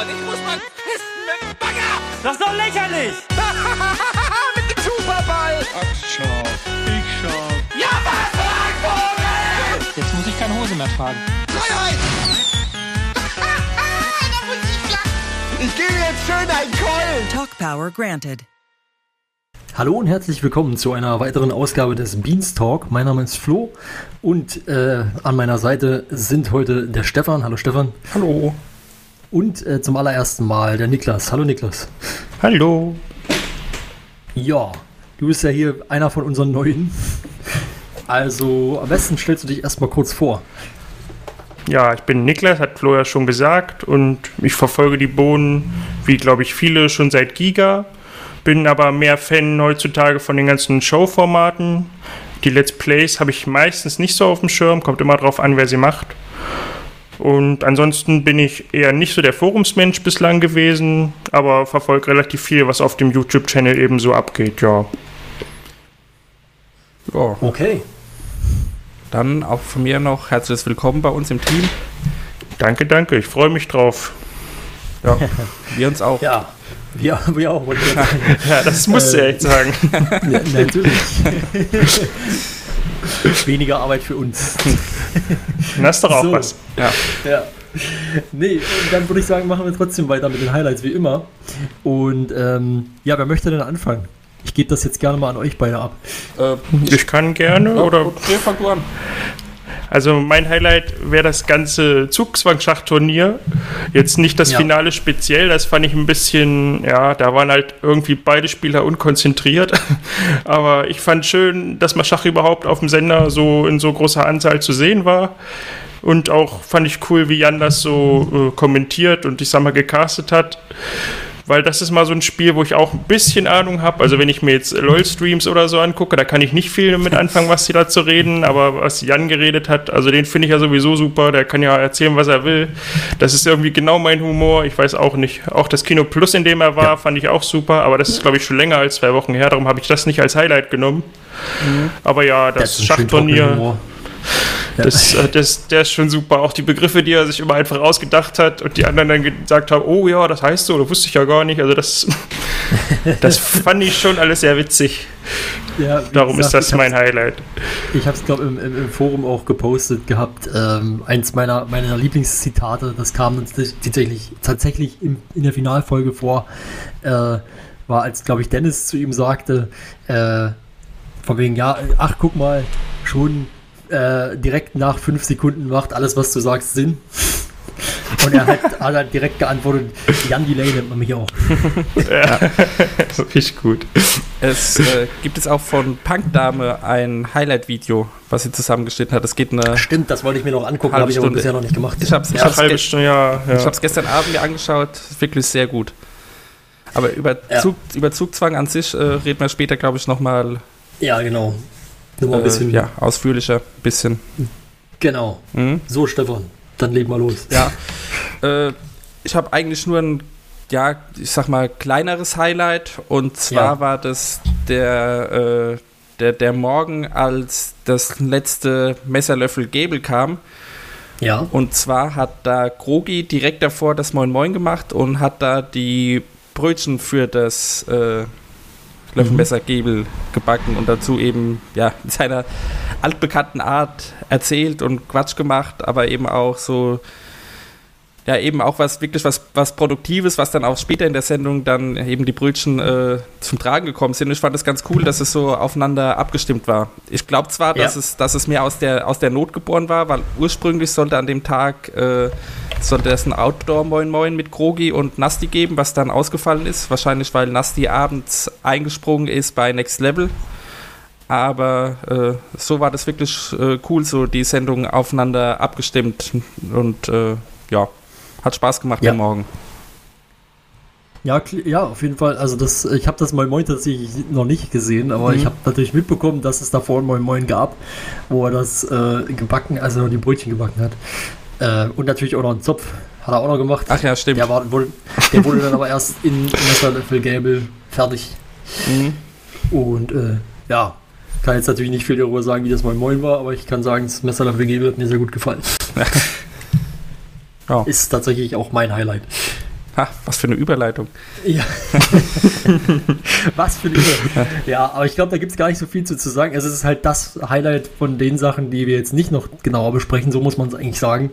und ich muss mal pissen mit dem Bagger. Das ist doch lächerlich! mit dem Superball. Ach, schau. Ich schau. Ja, was für ein Vogel! Jetzt muss ich keine Hose mehr tragen. Freiheit! Ich gebe jetzt schön einen Keulen. Talk Power granted. Hallo und herzlich willkommen zu einer weiteren Ausgabe des Beanstalk. Mein Name ist Flo und äh, an meiner Seite sind heute der Stefan. Hallo Stefan. Hallo. Und äh, zum allerersten Mal der Niklas. Hallo Niklas. Hallo. Ja, du bist ja hier einer von unseren Neuen. Also am besten stellst du dich erstmal kurz vor. Ja, ich bin Niklas, hat Flo ja schon gesagt, und ich verfolge die Bohnen, wie glaube ich viele, schon seit Giga. Bin aber mehr Fan heutzutage von den ganzen Showformaten. Die Let's Plays habe ich meistens nicht so auf dem Schirm, kommt immer drauf an, wer sie macht. Und ansonsten bin ich eher nicht so der Forumsmensch bislang gewesen, aber verfolge relativ viel, was auf dem YouTube-Channel eben so abgeht, ja. Ja, Okay. dann auch von mir noch herzliches Willkommen bei uns im Team. Danke, danke, ich freue mich drauf. Ja, wir uns auch. Ja, wir, wir auch. wollte ich gerade sagen. Ja, das musst du echt sagen. Ja, natürlich. Weniger Arbeit für uns. Hast du doch auch So. was. Ja. Ja. Nee, dann würde ich sagen, machen wir trotzdem weiter mit den Highlights wie immer. Und ähm, ja, wer möchte denn anfangen? Ich gebe das jetzt gerne mal an euch beide ab. Äh, Ich kann gerne, oder? Okay, fang du an. Also mein Highlight wäre das ganze Zugzwang-Schachturnier. Jetzt nicht das Ja. Finale speziell, das fand ich ein bisschen, ja, da waren halt irgendwie beide Spieler unkonzentriert. Aber ich fand schön, dass mal Schach überhaupt auf dem Sender so in so großer Anzahl zu sehen war. Und auch fand ich cool, wie Jan das so äh, kommentiert und ich sag mal gecastet hat. Weil das ist mal so ein Spiel, wo ich auch ein bisschen Ahnung habe. Also wenn ich mir jetzt LOL-Streams oder so angucke, da kann ich nicht viel mit anfangen, was sie da zu reden. Aber was Jan geredet hat, also den finde ich ja sowieso super. Der kann ja erzählen, was er will. Das ist irgendwie genau mein Humor. Ich weiß auch nicht. Auch das Kino Plus, in dem er war, fand ich auch super. Aber das ist, glaube ich, schon länger als zwei Wochen her. Darum habe ich das nicht als Highlight genommen. Aber ja, das trockener Schachturnier... Das, äh, das, der ist schon super. Auch die Begriffe, die er sich immer einfach ausgedacht hat und die anderen dann gesagt haben, oh ja, das heißt so, das wusste ich ja gar nicht. Also das, das fand ich schon alles sehr witzig. Ja, Darum ist gesagt, das ich mein Highlight. Ich habe es, glaube im, im, im Forum auch gepostet gehabt. Ähm, eins meiner, meiner Lieblingszitate, das kam dann tatsächlich, tatsächlich im, in der Finalfolge vor, äh, war, als, glaube ich, Dennis zu ihm sagte, äh, von wegen, ja, ach, guck mal, schon äh, direkt nach fünf Sekunden macht alles, was du sagst, Sinn. Und er hat, hat halt direkt geantwortet, Jan Delay nennt man mich auch. Richtig gut. Es äh, gibt es auch von Punkdame ein Highlight-Video, was sie zusammengeschnitten hat. Es geht eine. Stimmt, das wollte ich mir noch angucken, Halbe habe ich aber bisher noch nicht gemacht. Ich hab's, ich Ja, hab's, Halbe ge Stunde, ja. ich ja. hab's gestern Abend mir angeschaut. Ist Wirklich sehr gut. Aber über, Ja. Zug, über Zugzwang an sich äh, reden wir später, glaube ich, nochmal ja, genau. Nur mal ein bisschen. äh, ja, ausführlicher. Bisschen. Genau. Mhm. So, Stefan, dann legen wir los. Ja. äh, ich habe eigentlich nur ein, ja, ich sag mal, kleineres Highlight. Und zwar Ja. war das der, äh, der, der Morgen, als das letzte Messerlöffel Gable kam. Ja. Und zwar hat da Krogi direkt davor das Moin Moin gemacht und hat da die Brötchen für das äh, Löffelmesser Gebel gebacken und dazu eben ja in seiner altbekannten Art erzählt und Quatsch gemacht, aber eben auch so ja eben auch was wirklich was was Produktives, was dann auch später in der Sendung dann eben die Brötchen äh, zum Tragen gekommen sind. Ich fand es ganz cool, dass es so aufeinander abgestimmt war. Ich glaube zwar, dass Ja. es dass es mehr aus der aus der Not geboren war, weil ursprünglich sollte an dem Tag äh, sollte es ein Outdoor Moin Moin mit Krogi und Nasti geben, was dann ausgefallen ist, wahrscheinlich weil Nasti abends eingesprungen ist bei Next Level. Aber äh, so war das wirklich äh, cool, so die Sendung aufeinander abgestimmt und äh, ja, hat Spaß gemacht Ja. am Morgen. Ja, ja, auf jeden Fall. Also das, ich habe das Moin Moin tatsächlich noch nicht gesehen, aber Mhm. ich habe natürlich mitbekommen, dass es davor ein Moin Moin gab, wo er das äh, gebacken, also die Brötchen gebacken hat. Äh, und natürlich auch noch einen Zopf hat er auch noch gemacht. Ach ja, stimmt. Der, war, wurde, der wurde dann aber erst in Messerlöffel Gable fertig. Mhm. Und äh, ja, kann jetzt natürlich nicht viel darüber sagen, wie das Moin Moin war, aber ich kann sagen, das Messerlöffel Gable hat mir sehr gut gefallen. Ja. Ist tatsächlich auch mein Highlight. Ha, was für eine Überleitung. Ja. Was für eine Idee. Ja, aber ich glaube, da gibt es gar nicht so viel zu, zu sagen. Also es ist halt das Highlight von den Sachen, die wir jetzt nicht noch genauer besprechen, so muss man es eigentlich sagen.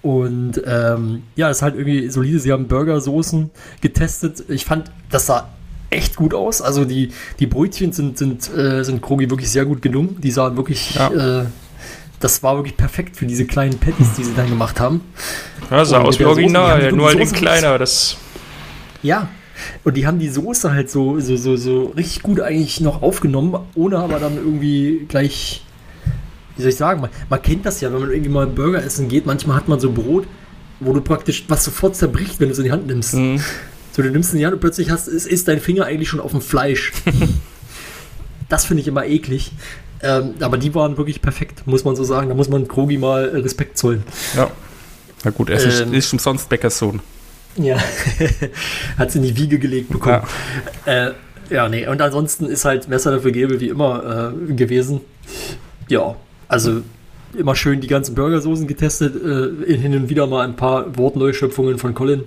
Und ähm, ja, es ist halt irgendwie solide. Sie haben Burgersoßen getestet. Ich fand, das sah echt gut aus. Also die, die Brötchen sind, sind, äh, sind Krogi wirklich sehr gut gelungen. Die sahen wirklich, Ja. äh, das war wirklich perfekt für diese kleinen Patties, die sie dann gemacht haben. Ja, sah Und aus wie Soße, Original, die nur halt in Soße- kleiner. Das Ja. Und die haben die Soße halt so, so, so, so richtig gut eigentlich noch aufgenommen, ohne aber dann irgendwie gleich, wie soll ich sagen, man, man kennt das ja, wenn man irgendwie mal Burger essen geht, manchmal hat man so Brot, wo du praktisch was sofort zerbricht, wenn du es in die Hand nimmst. Mhm. So, du nimmst es in die Hand und plötzlich hast, ist, ist dein Finger eigentlich schon auf dem Fleisch. das finde ich immer eklig. Ähm, aber die waren wirklich perfekt, muss man so sagen. Da muss man Krogi mal äh, Respekt zollen. Ja. Na gut, er ist, Ähm. ist umsonst Bäckers Sohn. Ja, hat sie in die Wiege gelegt bekommen. Ja. Äh, ja, nee, und ansonsten ist halt Messer dafür Gebel wie immer äh, gewesen. Ja, also immer schön die ganzen Burgersoßen getestet, äh, hin und wieder mal ein paar Wortneuschöpfungen von Colin.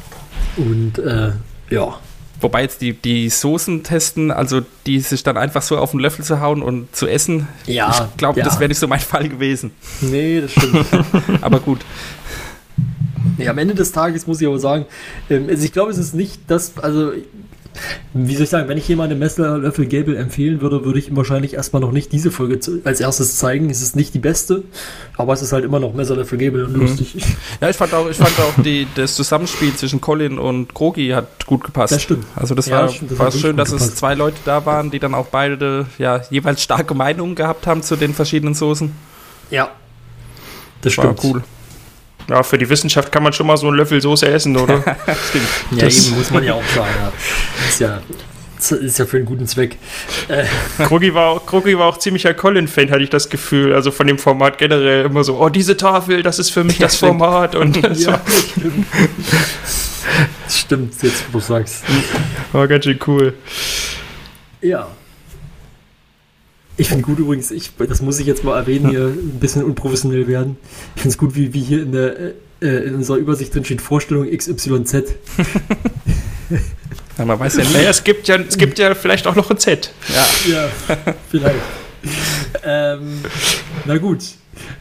und äh, ja, Wobei jetzt die, die Soßen testen, also die sich dann einfach so auf den Löffel zu hauen und zu essen, ja, ich glaube, ja. das wäre nicht so mein Fall gewesen. Nee, das stimmt. Aber gut. Nee, am Ende des Tages muss ich aber sagen, ähm, also ich glaube, es ist nicht das, also wie soll ich sagen, wenn ich jemandem Messerlöffel Gable empfehlen würde, würde ich ihm wahrscheinlich erstmal noch nicht diese Folge als erstes zeigen. Es ist nicht die beste, aber es ist halt immer noch Messerlöffel Gable und lustig. Ja, ich fand auch, ich fand auch die, das Zusammenspiel zwischen Colin und Krogi hat gut gepasst. Das stimmt. Also das Ja, war, das stimmt, das war schön, dass es gepasst. zwei Leute da waren, die dann auch beide ja, jeweils starke Meinungen gehabt haben zu den verschiedenen Soßen. Ja, das War stimmt. cool. Ja, für die Wissenschaft kann man schon mal so einen Löffel Soße essen, oder? Stimmt. Ja, Das- eben muss man ja auch sagen. Ja. Ist ja, ist ja für einen guten Zweck. Äh, Kruggi war, auch- Kruggi war auch ziemlicher Colin-Fan, hatte ich das Gefühl. Also von dem Format generell immer so, oh, diese Tafel, das ist für mich das. Format. Und das ja, stimmt. stimmt, jetzt wo du sagst. war ganz schön cool. Ja. Ich finde gut übrigens, ich, das muss ich jetzt mal erwähnen, hier ein bisschen unprofessionell werden. Ich finde es gut, wie, wie hier in, der, äh, äh, in unserer Übersicht drin steht Vorstellung XYZ. Ja, man weiß ja nie. Naja, es gibt ja, es gibt ja vielleicht auch noch ein Z. Ja. Ja, vielleicht. ähm, na gut,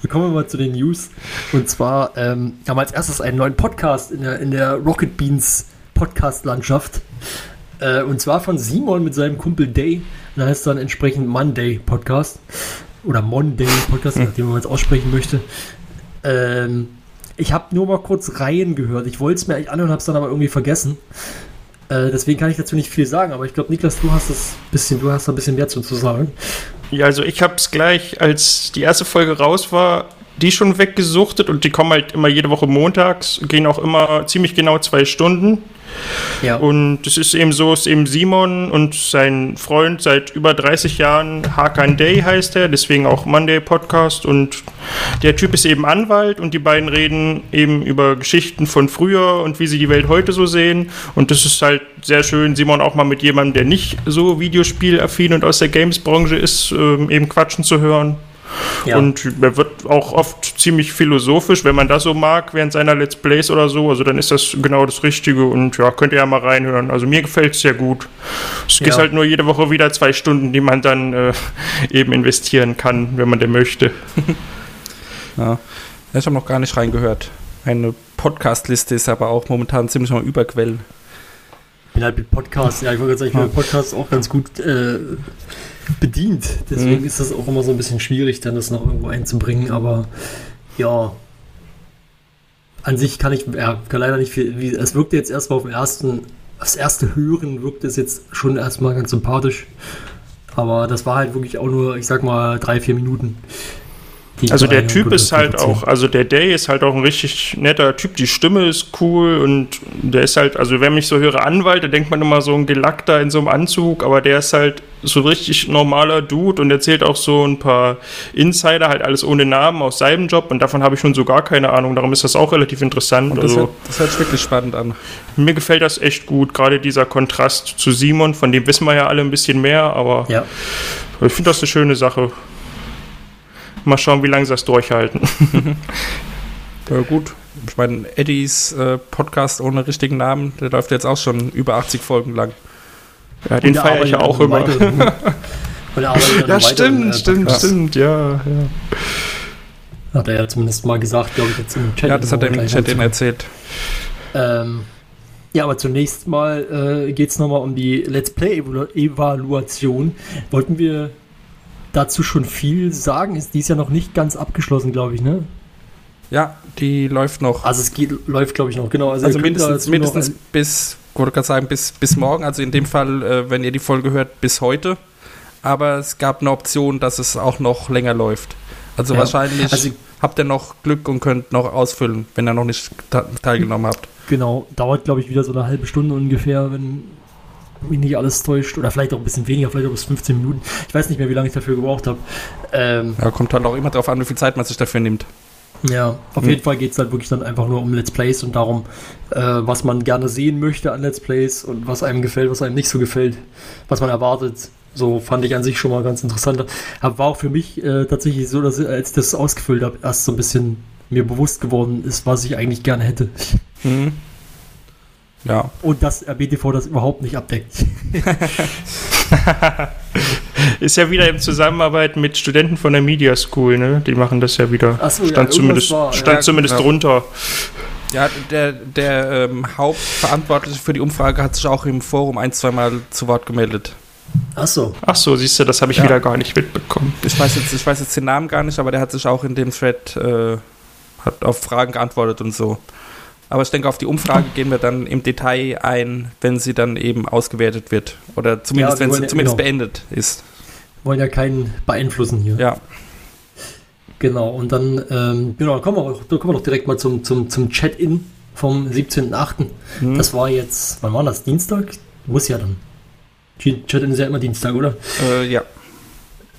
dann kommen wir mal zu den News. Und zwar ähm, haben wir als erstes einen neuen Podcast in der, in der Rocket Beans Podcast-Landschaft. Äh, und zwar von Simon mit seinem Kumpel Day. Da heißt dann entsprechend Monday Podcast. Oder Monday Podcast, je nachdem, man es aussprechen möchte. Ähm, ich habe nur mal kurz Reihen gehört. Ich wollte es mir eigentlich anhören, habe es dann aber irgendwie vergessen. Äh, deswegen kann ich dazu nicht viel sagen. Aber ich glaube, Niklas, du hast das bisschen, du hast da ein bisschen mehr zu, zu sagen. Ja, also ich habe es gleich, als die erste Folge raus war, die schon weggesuchtet und die kommen halt immer jede Woche montags, gehen auch immer ziemlich genau zwei Stunden. Ja. Und es ist eben so, es ist eben Simon und sein Freund seit über 30 Jahren, Hakan Day heißt er, deswegen auch Monday Podcast. Und der Typ ist eben Anwalt und die beiden reden eben über Geschichten von früher und wie sie die Welt heute so sehen. Und das ist halt sehr schön, Simon auch mal mit jemandem, der nicht so Videospielaffin und aus der Games-Branche ist, ähm, eben quatschen zu hören. Ja. Und er wird auch oft ziemlich philosophisch, wenn man das so mag, während seiner Let's Plays oder so. Also dann ist das genau das Richtige und ja, könnt ihr ja mal reinhören. Also mir gefällt es sehr gut. Es Ja. ist halt nur jede Woche wieder zwei Stunden, die man dann äh, eben investieren kann, wenn man denn möchte. Ja. Ich habe noch gar nicht reingehört. Meine Podcast-Liste ist aber auch momentan ziemlich am Überquellen. Bin halt mit Podcasts, ja, ich wollte gerade sagen, ich bin mit Podcasts auch ganz gut äh, bedient. Deswegen Mhm. ist das auch immer so ein bisschen schwierig, dann das noch irgendwo einzubringen. Aber ja, an sich kann ich, ja, kann leider nicht viel. Wie, es wirkte jetzt erstmal auf dem ersten, aufs erste Hören wirkt es jetzt schon erstmal ganz sympathisch. Aber das war halt wirklich auch nur, ich sag mal, drei, vier Minuten. Also der Typ ist halt auch, also der Day ist halt auch ein richtig netter Typ. Die Stimme ist cool und der ist halt, also wenn ich so höre Anwalt, da denkt man immer so ein Gelackter in so einem Anzug, aber der ist halt so richtig normaler Dude und erzählt auch so ein paar Insider, halt alles ohne Namen aus seinem Job und davon habe ich schon so gar keine Ahnung. Darum ist das auch relativ interessant. Und das, also hört, das hört sich wirklich spannend an. mir gefällt das echt gut, gerade dieser Kontrast zu Simon, von dem wissen wir ja alle ein bisschen mehr, aber Ja, ich finde das eine schöne Sache. Mal schauen, wie lange sie das durchhalten. Ja, gut. Ich meine, Eddies äh, Podcast ohne richtigen Namen, der läuft jetzt auch schon über 80 Folgen lang. Ja, den er feiere ich ja auch immer. er Ja, stimmt, äh, stimmt, Podcast. stimmt, ja, ja. Hat er ja zumindest mal gesagt, glaube ich, jetzt im Chat. Ja, das hat er im Chat eben erzählt. Ähm, ja, aber zunächst mal äh, geht es nochmal um die Let's Play-Evaluation. Wollten wir dazu schon viel sagen? Ist dies ja noch nicht ganz abgeschlossen, glaube ich, ne? Ja, die läuft noch. Also es geht, läuft, glaube ich, noch, genau. Also, Also mindestens, mindestens bis, ich wollte gerade sagen, bis, bis morgen, also in dem Fall, äh, wenn ihr die Folge hört, bis heute. Aber es gab eine Option, dass es auch noch länger läuft. Also Ja. wahrscheinlich Also- habt ihr noch Glück und könnt noch ausfüllen, wenn ihr noch nicht teilgenommen habt. genau, dauert, glaube ich, wieder so eine halbe Stunde ungefähr, wenn mich nicht alles täuscht. Oder vielleicht auch ein bisschen weniger, vielleicht auch bis 15 Minuten. Ich weiß nicht mehr, wie lange ich dafür gebraucht habe. Ähm, Ja, kommt halt auch immer darauf an, wie viel Zeit man sich dafür nimmt. Ja, auf Hm. jeden Fall geht es halt wirklich dann einfach nur um Let's Plays und darum, äh, was man gerne sehen möchte an Let's Plays und was einem gefällt, was einem nicht so gefällt, was man erwartet. So fand ich an sich schon mal ganz interessant. Aber war auch für mich äh, tatsächlich so, dass ich, als ich das ausgefüllt habe, erst so ein bisschen mir bewusst geworden ist, was ich eigentlich gerne hätte. Mhm. Ja, Und dass RBTV das überhaupt nicht abdeckt. Ist ja wieder in Zusammenarbeit mit Studenten von der Media School, ne? Die machen das ja wieder. Ach so, ja, stand irgendwas zumindest, war- stand ja, zumindest ja. drunter. ja der, der ähm, Hauptverantwortliche für die Umfrage hat sich auch im Forum ein, zweimal zu Wort gemeldet. Achso, Ach so, siehst du, das habe ich Ja. wieder gar nicht mitbekommen. Ich weiß, jetzt, ich weiß jetzt den Namen gar nicht, aber der hat sich auch in dem Thread äh, hat auf Fragen geantwortet und so. Aber ich denke, auf die Umfrage gehen wir dann im Detail ein, wenn sie dann eben ausgewertet wird. Oder zumindest, wir wenn sie ja- zumindest genau. beendet ist. wollen ja keinen beeinflussen hier. Ja. Genau, und dann, ähm, genau, kommen wir, auch- da kommen wir doch direkt mal zum, zum, zum Chat-In vom 17.8. Hm. Das war jetzt, wann war das? Dienstag? Muss ja dann. Chat-In ist ja immer Dienstag, oder? Äh, ja.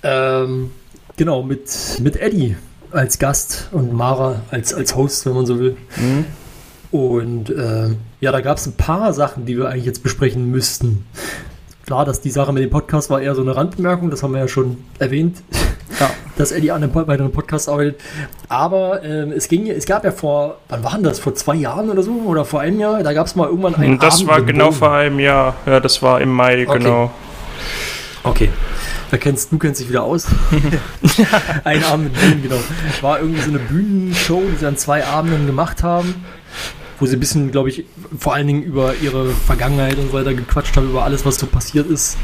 Ähm, genau, mit, mit Eddie als Gast und Mara als, als Host, wenn man so will. Mhm. Und ähm, ja, da gab es ein paar Sachen, die wir eigentlich jetzt besprechen müssten. Klar, dass die Sache mit dem Podcast war eher so eine Randbemerkung, das haben wir ja schon erwähnt, Ja. dass Eddie an einem weiteren Podcast arbeitet. Aber ähm, es, ging, es gab ja vor, wann waren das? Vor zwei Jahren oder so? Oder vor einem Jahr? Da gab es mal irgendwann einen Und das Abend war genau Dom. vor einem Jahr. Ja, das war im Mai, Okay. genau. Okay. Da kennst du kennst dich wieder aus. Ein Abend mit Bühnen, genau. War irgendwie so eine Bühnenshow, die sie an zwei Abenden gemacht haben, wo sie ein bisschen, glaube ich, vor allen Dingen über ihre Vergangenheit und so weiter gequatscht haben, über alles, was so passiert ist.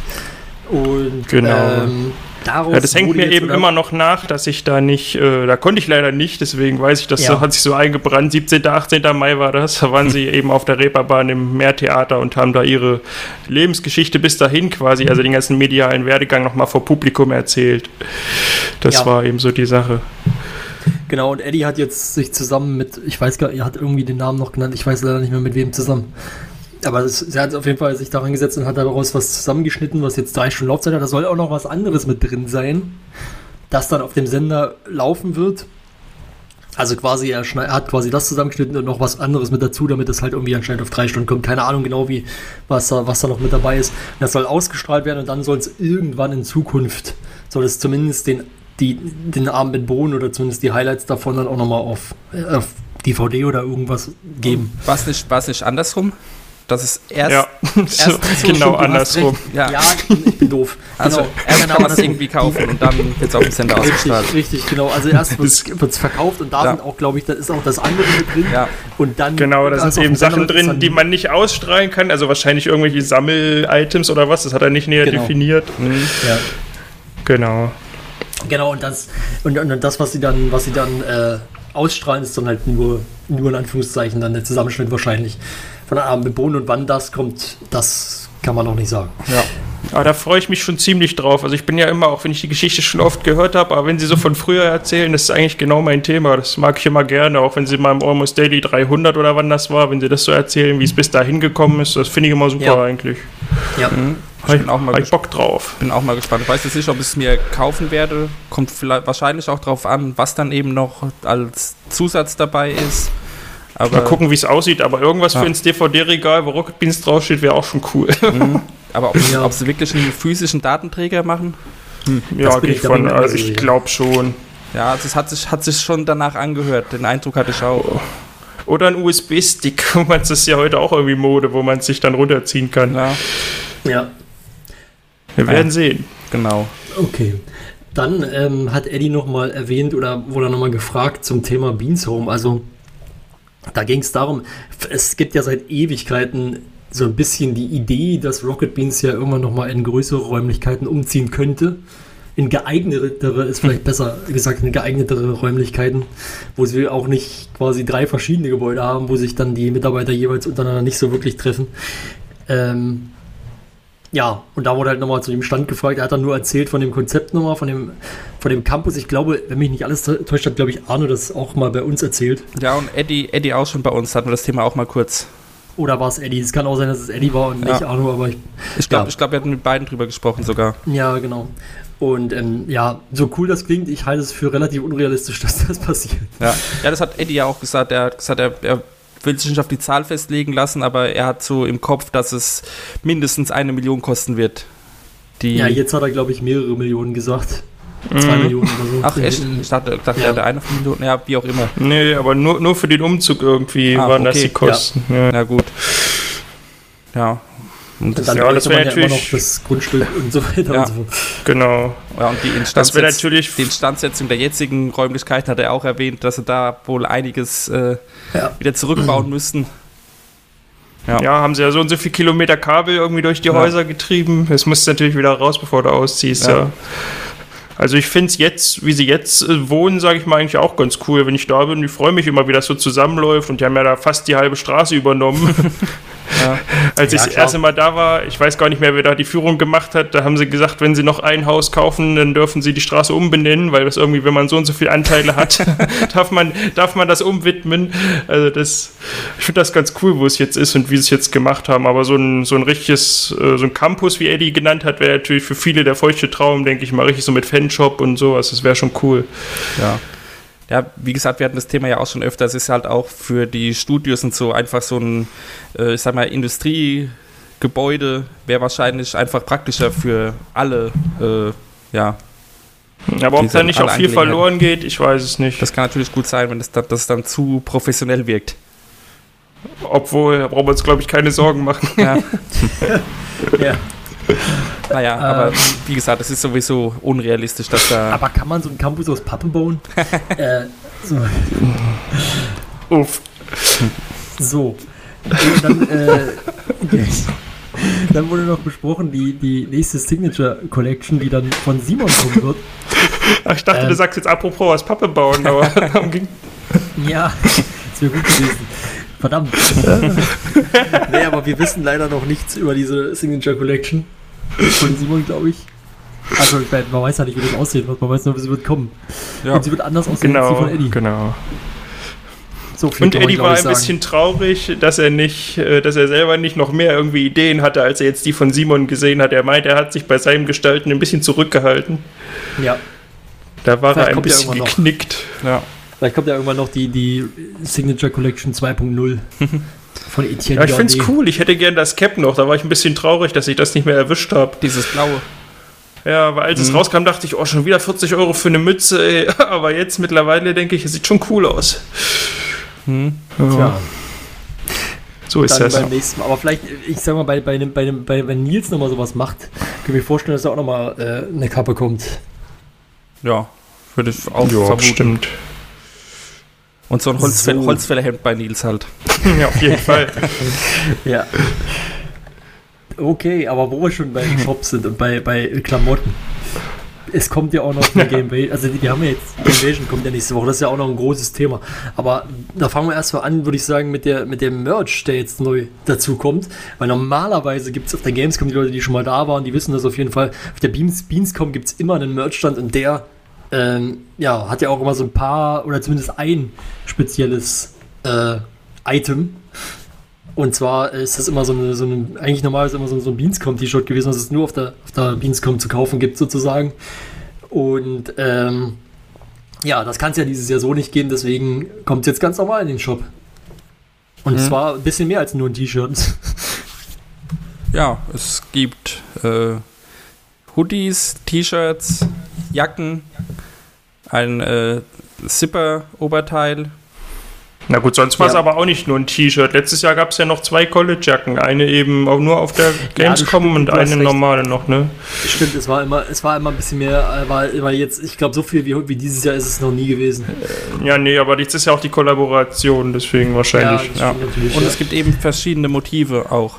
Und Genau. ähm, daraus Ja, das hängt mir eben immer noch nach, dass ich da nicht, äh, da konnte ich leider nicht, deswegen weiß ich, das Ja. hat sich so eingebrannt. 17., 18. Mai war das, da waren sie eben auf der Reeperbahn im Meertheater und haben da ihre Lebensgeschichte bis dahin quasi, also den ganzen medialen Werdegang nochmal vor Publikum erzählt. Das Ja. war eben so die Sache. Genau, und Eddie hat jetzt sich zusammen mit, ich weiß gar nicht, er hat irgendwie den Namen noch genannt, ich weiß leider nicht mehr mit wem zusammen. Aber er hat auf jeden Fall sich daran gesetzt und hat daraus was zusammengeschnitten, was jetzt drei Stunden Laufzeit hat. Da soll auch noch was anderes mit drin sein, das dann auf dem Sender laufen wird. Also quasi, er, er hat quasi das zusammengeschnitten und noch was anderes mit dazu, damit es halt irgendwie anscheinend auf drei Stunden kommt. Keine Ahnung genau, wie, was da, was da noch mit dabei ist. Das soll ausgestrahlt werden und dann soll es irgendwann in Zukunft, soll es zumindest den, die, den Abend mit Bohnen oder zumindest die Highlights davon dann auch nochmal auf, äh, auf DVD oder irgendwas geben. War es nicht, war's nicht andersrum? Das ist erst. ja, so, erst- genau andersrum. Ja. Ja, ich bin doof. Also Genau. erst Genau, kann man es andersrum. irgendwie kaufen und dann wird es auf dem Sender ausgestrahlt. Richtig, richtig, genau. Also erst wird es verkauft und da Ja. sind auch, glaube ich, da ist auch das andere mit drin. Ja. Und dann Genau, da sind eben Sachen drin, die man nicht ausstrahlen kann. Also wahrscheinlich irgendwelche Sammel-Items oder was. Das hat er nicht näher Genau. definiert. Ja. Genau. Genau, und das, und, und das, was sie dann, was sie dann äh, ausstrahlen, ist dann halt nur, nur in Anführungszeichen dann der Zusammenschnitt wahrscheinlich von Abend mit Bohnen und wann das kommt, das kann man auch nicht sagen. Ja. Aber da freue ich mich schon ziemlich drauf. Also ich bin ja immer, auch wenn ich die Geschichte schon oft gehört habe, aber wenn sie so von früher erzählen, das ist eigentlich genau mein Thema. Das mag ich immer gerne, auch wenn sie mal im Almost Daily 300 oder wann das war, wenn sie das so erzählen, wie es bis dahin gekommen ist, das finde ich immer super Ja. eigentlich. Ja, Ich bin auch mal hab ich gespannt. Bock drauf. bin auch mal gespannt. Ich weiß jetzt nicht, ob ich es mir kaufen werde. Kommt vielleicht wahrscheinlich auch darauf an, was dann eben noch als Zusatz dabei ist. Aber, Mal gucken, wie es aussieht, aber irgendwas Ja. für ins DVD-Regal, wo Rocket Beans draufsteht, wäre auch schon cool. Mhm. aber ob, Ja. ob sie wirklich einen physischen Datenträger machen? ja, bin gehe ich von, also ich ja. glaube schon. Ja, also es hat sich, hat sich schon danach angehört. Den Eindruck hatte ich auch. Oder ein USB-Stick, das ist ja heute auch irgendwie Mode, wo man sich dann runterziehen kann. Ja, Ja, Wir werden Ja. sehen. genau. okay. Dann ähm, hat Eddie nochmal erwähnt oder wurde nochmal gefragt zum Thema Beans Home. Also da ging es darum, es gibt ja seit Ewigkeiten so ein bisschen die Idee, dass Rocket Beans ja irgendwann nochmal in größere Räumlichkeiten umziehen könnte. In geeignetere, ist vielleicht besser gesagt, in geeignetere Räumlichkeiten, wo sie auch nicht quasi drei verschiedene Gebäude haben, wo sich dann die Mitarbeiter jeweils untereinander nicht so wirklich treffen. Ähm, ja, und da wurde halt nochmal zu dem Stand gefragt. Er hat dann nur erzählt von dem Konzept nochmal, von dem, von dem Campus. Ich glaube, wenn mich nicht alles täuscht, hat, glaube ich, Arno das auch mal bei uns erzählt. Ja, und Eddie, Eddie auch schon bei uns, hatten wir das Thema auch mal kurz. Oder war es Eddie? Es kann auch sein, dass es Eddie war und nicht Ja. Arno, aber ich, Ich glaube, Ja. ich glaub, wir hatten mit beiden drüber gesprochen sogar. ja, genau. Und ähm, ja, so cool das klingt, ich halte es für relativ unrealistisch, dass das passiert. Ja, ja das hat Eddie ja auch gesagt. Er hat gesagt, er, er will sich nicht auf die Zahl festlegen lassen, aber er hat so im Kopf, dass es mindestens eine Million kosten wird. Die, Ja, jetzt hat er, glaube ich, mehrere Millionen gesagt. Zwei Millionen oder so. Ach echt? Ich dachte, dachte Ja. er hatte eine Million. Ja, wie auch immer. Nee, aber nur, nur für den Umzug irgendwie Ah, waren das okay. die Kosten. Ja. Na gut. Ja. Und Und das, dann Ja, das man wär ja immer natürlich- noch das Grundstück und so weiter Ja. und so fort. Genau. ja, und die Das wäre Instandsetz natürlich. die Instandsetzung der jetzigen Räumlichkeiten hat er auch erwähnt, dass sie da wohl einiges äh, Ja. wieder zurückbauen müssten. Ja. Ja, haben sie ja so und so viel Kilometer Kabel irgendwie durch die Ja. Häuser getrieben. Es muss natürlich wieder raus, bevor du ausziehst, Ja. ja. Also ich finde es jetzt, wie sie jetzt äh, wohnen, sage ich mal eigentlich auch ganz cool. Wenn ich da bin, ich freue mich immer, wie das so zusammenläuft. Und die haben ja da fast die halbe Straße übernommen. Ja. Als ich Ja, das klar. erste Mal da war, ich weiß gar nicht mehr, wer da die Führung gemacht hat, da haben sie gesagt, wenn sie noch ein Haus kaufen, dann dürfen sie die Straße umbenennen, weil das irgendwie, wenn man so und so viele Anteile hat, darf, man, darf man das umwidmen. Also das, ich finde das ganz cool, wo es jetzt ist und wie sie es jetzt gemacht haben. Aber so ein, so ein richtiges, äh, so ein Campus, wie Eddie genannt hat, wäre natürlich für viele der feuchte Traum, denke ich mal, richtig so mit Fanshop und sowas. Das wäre schon cool. Ja. Ja, wie gesagt, wir hatten das Thema ja auch schon öfter. Es ist halt auch für die Studios und so einfach so ein, äh, ich sag mal, Industriegebäude wäre wahrscheinlich einfach praktischer für alle. Äh, ja, Aber ob da nicht auch viel verloren geht, ich weiß es nicht. das kann natürlich gut sein, wenn das dann, das dann zu professionell wirkt. Obwohl, da brauchen wir uns, glaube ich, keine Sorgen machen. Ja, Ja. naja, Ähm. aber wie gesagt, es ist sowieso unrealistisch, dass da. Aber kann man so einen Campus aus Pappe bauen? äh, so. Uff. so. Und dann, äh, dann wurde noch besprochen, die, die nächste Signature Collection, die dann von Simon kommen wird. Ach, ich dachte, Ähm. du sagst jetzt apropos aus Pappe bauen, aber darum ging Ja, das wäre gut gewesen. Verdammt. nee, aber wir wissen leider noch nichts über diese Signature Collection von Simon, glaube ich. Also, ich mein, man weiß ja nicht, wie das aussehen wird. Man weiß nur, sie wird kommen. Ja. Und sie wird anders aussehen als die Genau, von Eddie. genau. So viel Und Eddie war ein sagen. bisschen traurig, dass er nicht, äh, dass er selber nicht noch mehr irgendwie Ideen hatte, als er jetzt die von Simon gesehen hat. Er meint, er hat sich bei seinem Gestalten ein bisschen zurückgehalten. Ja, Da war Vielleicht er ein kommt ja bisschen irgendwann noch. geknickt. ja. vielleicht kommt ja irgendwann noch die, die Signature Collection 2.0 von Etienne. Ja, ich finde es cool. Ich hätte gern das Cap noch. Da war ich ein bisschen traurig, dass ich das nicht mehr erwischt habe. Dieses blaue. Ja, weil als es rauskam, dachte ich, oh, schon wieder 40 Euro für eine Mütze. Ey. Aber jetzt mittlerweile denke ich, es sieht schon cool aus. Tja, So ist dann das. beim nächsten Mal. Aber vielleicht, ich sag mal, bei, bei, dem, bei, dem, bei wenn Nils nochmal sowas macht, kann ich mir vorstellen, dass er auch nochmal äh, eine Kappe kommt. Ja, würde ich auch Ja, vermuten. stimmt. Und so ein Holzfäll So. Holzfällerhemd bei Nils halt. Ja, auf jeden Fall. Ja. Okay, aber wo wir schon bei Shops sind und bei, bei Klamotten. Es kommt ja auch noch eine Game Invasion, also wir haben ja jetzt, Game Invasion kommt ja nächste Woche, das ist ja auch noch ein großes Thema. Aber da fangen wir erstmal an, würde ich sagen, mit, der, mit dem Merch, der jetzt neu dazu kommt. Weil normalerweise gibt es auf der Gamescom, die Leute, die schon mal da waren, die wissen das auf jeden Fall, auf der Beams, Beamscom gibt es immer einen Merchstand und der ähm, ja, hat ja auch immer so ein paar oder zumindest ein spezielles äh, Item. Und zwar ist das immer so eine, so eine eigentlich normal ist immer so, so ein Beanscom-T-Shirt gewesen, was es nur auf der, auf der Beanscom zu kaufen gibt, sozusagen. Und ähm, ja, das kann es ja dieses Jahr so nicht gehen, deswegen kommt es jetzt ganz normal in den Shop. Und zwar ein bisschen mehr als nur ein T-Shirt. Ja, es gibt äh, Hoodies, T-Shirts, Jacken, ein äh, Zipper-Oberteil. Na gut, sonst war es Ja. aber auch nicht nur ein T-Shirt. Letztes Jahr gab es ja noch zwei College-Jacken. Eine eben auch nur auf der Gamescom stimmt, und eine normale noch, ne? Stimmt, es war immer, es war immer ein bisschen mehr, äh, war immer jetzt, ich glaube, so viel wie, wie dieses Jahr ist es noch nie gewesen. Ja, nee, aber jetzt ist ja auch die Kollaboration, deswegen wahrscheinlich. Ja, natürlich. Und ja. es gibt eben verschiedene Motive auch.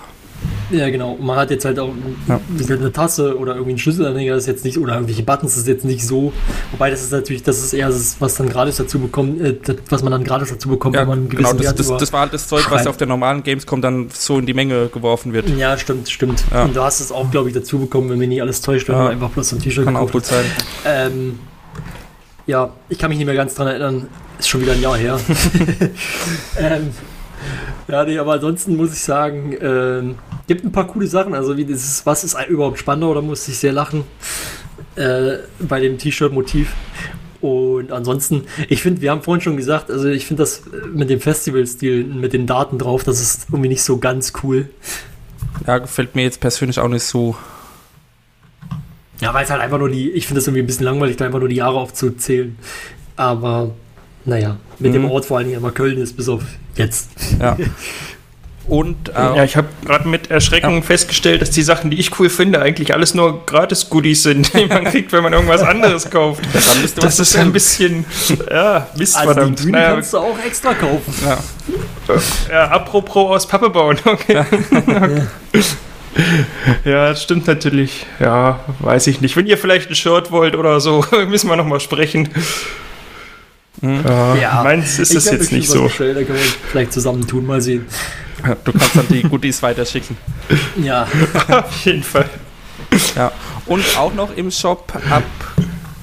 Ja, genau. Man hat jetzt halt auch Ja. eine Tasse oder irgendwie einen Schlüsselanhänger, das ist jetzt nicht, oder irgendwelche Buttons, das ist jetzt nicht so. Wobei das ist natürlich, das ist eher das, was dann gratis dazu bekommt, äh, das, was man dann gratis dazu bekommt, Ja, wenn man einen genau, gewissen das, Wert das, das war halt das Zeug, was auf der normalen Gamescom dann so in die Menge geworfen wird. Ja, stimmt, stimmt. Ja. Und du hast es auch, glaube ich, dazu bekommen, wenn mir nicht alles täuscht, wenn Ja. man einfach bloß ein T-Shirt Kann auch gut sein. Ähm, ja, ich kann mich nicht mehr ganz dran erinnern. Ist schon wieder ein Jahr her. ähm, ja, nee, aber ansonsten muss ich sagen, ähm, gibt ein paar coole Sachen. Also, wie dieses, was ist überhaupt spannender oder musste ich sehr lachen äh, bei dem T-Shirt-Motiv. Und ansonsten, ich finde, wir haben vorhin schon gesagt, also ich finde das äh, mit dem Festival-Stil, mit den Daten drauf, das ist irgendwie nicht so ganz cool. Ja, gefällt mir jetzt persönlich auch nicht so. Ja, weil es halt einfach nur die, ich finde das irgendwie ein bisschen langweilig, da einfach nur die Jahre aufzuzählen. Aber, naja, mit dem Mhm. Ort vor allen Dingen immer Köln ist, bis auf jetzt. Ja. Und äh, ja ich habe gerade mit Erschrecken festgestellt, dass die Sachen, die ich cool finde, eigentlich alles nur Gratis-Goodies sind, die man kriegt, wenn man irgendwas anderes kauft. Das ist ein bisschen, ja, Mist, Also die verdammt. Bühne Naja, kannst du auch extra kaufen. Ja. ja, apropos aus Pappe bauen, okay. Ja, das stimmt natürlich. Ja, weiß ich nicht. Wenn ihr vielleicht ein Shirt wollt oder so, müssen wir nochmal sprechen. Ja, Ja. meins ist es jetzt nicht so. Da können wir vielleicht zusammen tun, mal sehen. Du kannst dann die Goodies weiterschicken. Ja, Auf jeden Fall. Ja. Und auch noch im Shop ab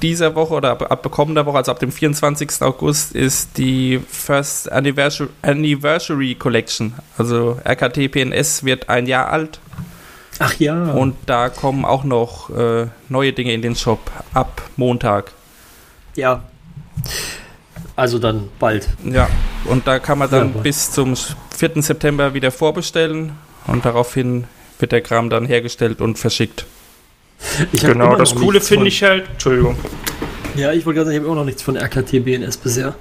dieser Woche oder ab, ab kommender Woche, also ab dem 24. August, ist die First Anniversary, Anniversary Collection. Also RKT PNS wird ein Jahr alt ach ja. und da kommen auch noch äh, neue Dinge in den Shop ab Montag. ja. Also dann bald. Ja, und da kann man dann Ja, bis zum 4. September wieder vorbestellen und daraufhin wird der Kram dann hergestellt und verschickt. Ich Genau, das Coole finde ich halt. Entschuldigung. Ja, ich wollte gerade sagen, ich habe immer noch nichts von RKT BNS bisher.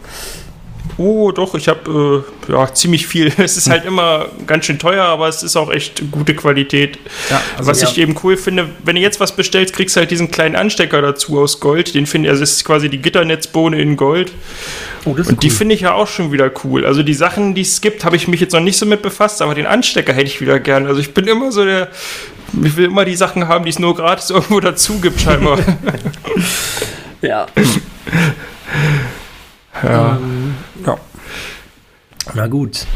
Oh, doch, ich habe äh, ja, ziemlich viel. Es ist halt immer ganz schön teuer, aber es ist auch echt gute Qualität. Ja, also was ja. ich eben cool finde, wenn du jetzt was bestellst, kriegst du halt diesen kleinen Anstecker dazu aus Gold. Den finde ich, also es ist quasi die Gitternetzbohne in Gold. Oh, das Und die finde ich ja auch schon wieder cool. Also die Sachen, die es gibt, habe ich mich jetzt noch nicht so mit befasst, aber den Anstecker hätte ich wieder gern. Also ich bin immer so der, ich will immer die Sachen haben, die es nur gratis irgendwo dazu gibt, scheinbar. Ja. ja. Ähm, ja. Na gut.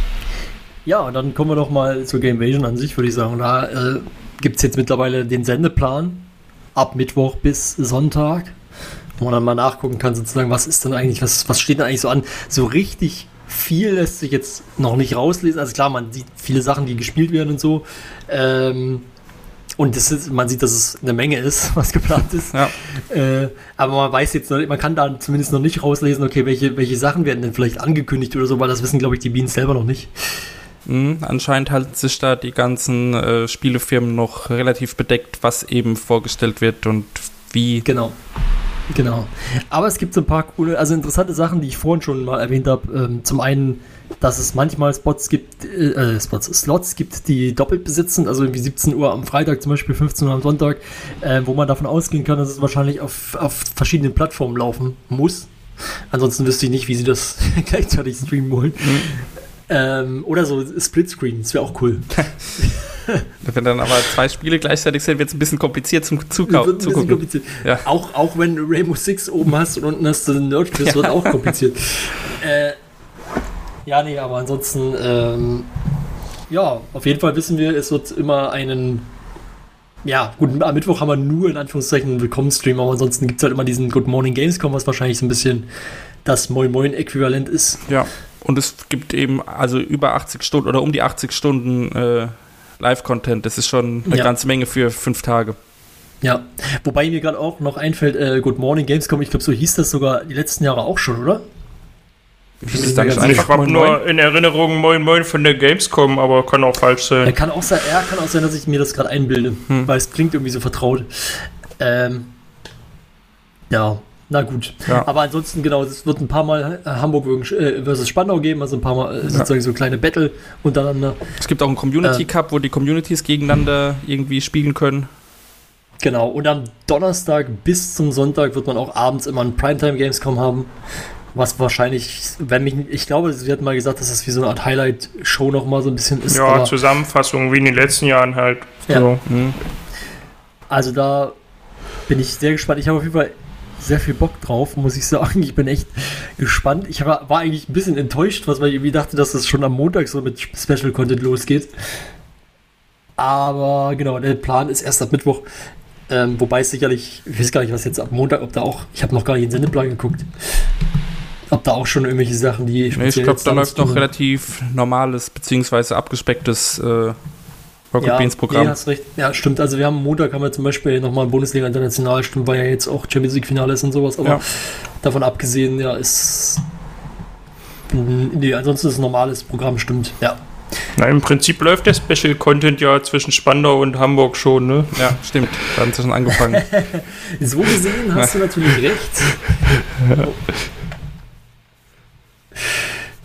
Ja, dann kommen wir doch mal zur Gamevasion an sich, würde ich sagen. Da äh, gibt es jetzt mittlerweile den Sendeplan ab Mittwoch bis Sonntag, wo man dann mal nachgucken kann, sozusagen, was ist denn eigentlich, was, was steht denn eigentlich so an? So richtig viel lässt sich jetzt noch nicht rauslesen. Also klar, man sieht viele Sachen, die gespielt werden und so. Ähm, und das ist, man sieht, dass es eine Menge ist, was geplant ist. Ja. Äh, aber man weiß jetzt noch, man kann da zumindest noch nicht rauslesen, okay, welche, welche Sachen werden denn vielleicht angekündigt oder so, weil das wissen, glaube ich, die Beans selber noch nicht. Mhm, anscheinend halten sich da die ganzen äh, Spielefirmen noch relativ bedeckt, was eben vorgestellt wird und wie. Genau. Genau. Aber es gibt so ein paar coole, also interessante Sachen, die ich vorhin schon mal erwähnt habe. Ähm, zum einen, dass es manchmal Spots gibt, äh, äh, Spots, Slots gibt, die doppelt besitzen, also irgendwie 17 Uhr am Freitag zum Beispiel, 15 Uhr am Sonntag, äh, wo man davon ausgehen kann, dass es wahrscheinlich auf, auf verschiedenen Plattformen laufen muss. Ansonsten wüsste ich nicht, wie sie das gleichzeitig streamen wollen. Ähm, oder so Splitscreen, das wäre auch cool. Wenn dann aber zwei Spiele gleichzeitig sind, wird es ein bisschen kompliziert zum zugucken. kompliziert. Ja. Auch, auch wenn du Rainbow Six oben hast und unten hast du den Nerdquiz, wird auch kompliziert. Äh, ja, nee, aber ansonsten, ähm, ja, auf jeden Fall wissen wir, es wird immer einen, ja, gut, am Mittwoch haben wir nur in Anführungszeichen einen Willkommenstream, aber ansonsten gibt es halt immer diesen Good Morning Gamescom, was wahrscheinlich so ein bisschen das Moin Moin Äquivalent ist. Ja. Und es gibt eben also über 80 Stunden oder um die 80 Stunden äh, Live-Content. Das ist schon eine Ja. ganze Menge für fünf Tage. Ja, wobei mir gerade auch noch einfällt, äh, Good Morning Gamescom, ich glaube, so hieß das sogar die letzten Jahre auch schon, oder? Ganz Ich einfach habe nur Moin? in Erinnerung Moin Moin von der Gamescom, aber kann auch falsch sein. kann auch sein, ja, kann auch sein, dass ich mir das gerade einbilde, Hm. weil es klingt irgendwie so vertraut. Ähm, ja, Na gut. Ja. Aber ansonsten, genau, es wird ein paar Mal äh, Hamburg äh, versus Spandau geben, also ein paar Mal äh, sozusagen so kleine Battle untereinander. Es gibt auch einen Community Äh. Cup, wo die Communities gegeneinander irgendwie spielen können. Genau, und am Donnerstag bis zum Sonntag wird man auch abends immer ein Primetime Gamescom haben. Was wahrscheinlich, wenn mich, ich glaube, sie hat mal gesagt, dass das wie so eine Art Highlight-Show nochmal so ein bisschen ist. Ja, Zusammenfassung wie in den letzten Jahren halt. Ja. So. Mhm. Also da bin ich sehr gespannt. Ich habe auf jeden Fall sehr viel Bock drauf, muss ich sagen. Ich bin echt gespannt. Ich war, war eigentlich ein bisschen enttäuscht, was weil ich irgendwie dachte, dass das schon am Montag so mit Special Content losgeht. Aber genau, der Plan ist erst ab Mittwoch. Ähm, wobei es sicherlich, ich weiß gar nicht, was jetzt ab Montag, ob da auch, ich habe noch gar nicht in den Sendeplan geguckt. Ob da auch schon irgendwelche Sachen, die Nee, ich glaube, da läuft noch relativ normales beziehungsweise abgespecktes äh, Rocket ja, Beans Programm. Nee, hast recht. Ja, stimmt. Also wir haben Montag haben wir zum Beispiel nochmal Bundesliga International, stimmt, weil ja jetzt auch Champions League Finale ist und sowas, aber Ja. davon abgesehen, ja, ist. Nee, ansonsten ist ein normales Programm, stimmt. Ja. Na, im Prinzip läuft der Special Content ja zwischen Spandau und Hamburg schon, ne? Ja, stimmt. Da haben sie schon angefangen. So gesehen hast du natürlich recht.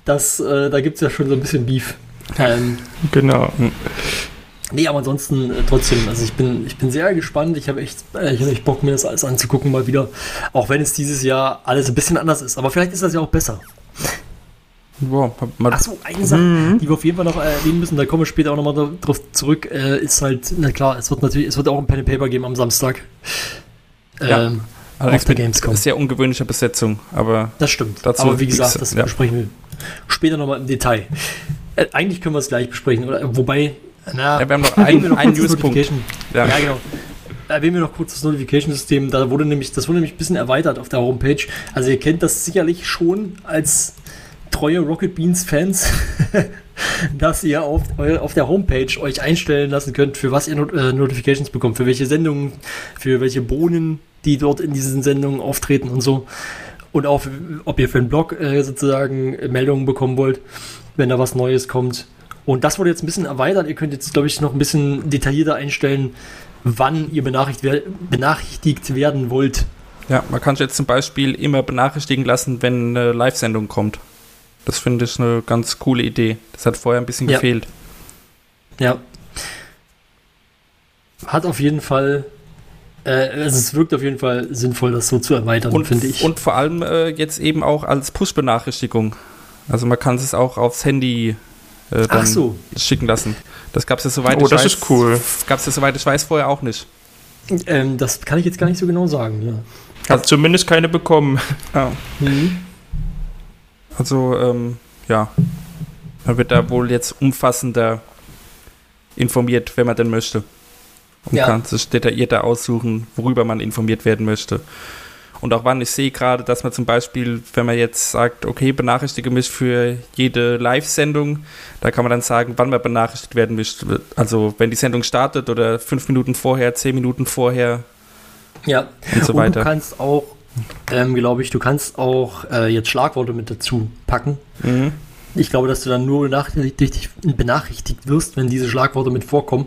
Das, äh, da gibt es ja schon so ein bisschen Beef. Ähm, Genau. Nee, aber ansonsten äh, trotzdem, also ich bin, ich bin sehr gespannt. Ich habe echt, äh, ich hab echt Bock, mir das alles anzugucken, mal wieder. Auch wenn es dieses Jahr alles ein bisschen anders ist. Aber vielleicht ist das ja auch besser. Mal, Achso, eine Sache, die wir auf jeden Fall noch erwähnen müssen, da kommen wir später auch nochmal drauf zurück, äh, ist halt, na klar, es wird natürlich, es wird auch ein Pen and Paper geben am Samstag. Ja. Ähm, allerdings auf der Gamescom. sehr ungewöhnlicher Besetzung, aber Das stimmt. Dazu Aber wie gesagt, das ja. besprechen wir später nochmal im Detail. Äh, eigentlich können wir es gleich besprechen, oder? Wobei, na, Ja, wir haben noch einen- einen Newspunkt. Notification. ja. Ja, genau. Erwähnen wir noch kurz das Notification-System. Da wurde nämlich, das wurde nämlich ein bisschen erweitert auf der Homepage. Also ihr kennt das sicherlich schon als treue Rocket Beans-Fans, dass ihr auf, auf der Homepage euch einstellen lassen könnt, für was ihr Not äh, Notifications bekommt, für welche Sendungen, für welche Bohnen, die dort in diesen Sendungen auftreten und so. Und auch, ob ihr für einen Blog äh, sozusagen Meldungen bekommen wollt, wenn da was Neues kommt. Und das wurde jetzt ein bisschen erweitert. Ihr könnt jetzt, glaube ich, noch ein bisschen detaillierter einstellen, wann ihr benachrichtigt, benachrichtigt werden wollt. ja, man kann sich jetzt zum Beispiel immer benachrichtigen lassen, wenn eine Live-Sendung kommt. Das finde ich eine ganz coole Idee. Das hat vorher ein bisschen Ja. gefehlt. Ja. Hat auf jeden Fall, äh, also es wirkt auf jeden Fall sinnvoll, das so zu erweitern, finde ich. und vor allem äh, jetzt eben auch als Push-Benachrichtigung. Also man kann es auch aufs Handy äh, dann Ach so. schicken lassen. Das gab es ja soweit Oh, ich das weiß. ist cool. Gab es ja soweit ich weiß vorher auch nicht. Ähm, das kann ich jetzt gar nicht so genau sagen. Ja. Hat zumindest keine bekommen. Mhm. Also ähm, ja, man wird da wohl jetzt umfassender informiert, wenn man denn möchte. Und Ja. kann sich detaillierter aussuchen, worüber man informiert werden möchte. Und auch wann ich sehe gerade, dass man zum Beispiel, wenn man jetzt sagt, okay, benachrichtige mich für jede Live-Sendung, da kann man dann sagen, wann man benachrichtigt werden möchte. Also wenn die Sendung startet oder fünf Minuten vorher, zehn Minuten vorher Ja. und so Und weiter. du kannst auch, ähm, glaube ich, du kannst auch äh, jetzt Schlagworte mit dazu packen. Mhm. Ich glaube, dass du dann nur benachrichtigt, benachrichtigt wirst, wenn diese Schlagworte mit vorkommen.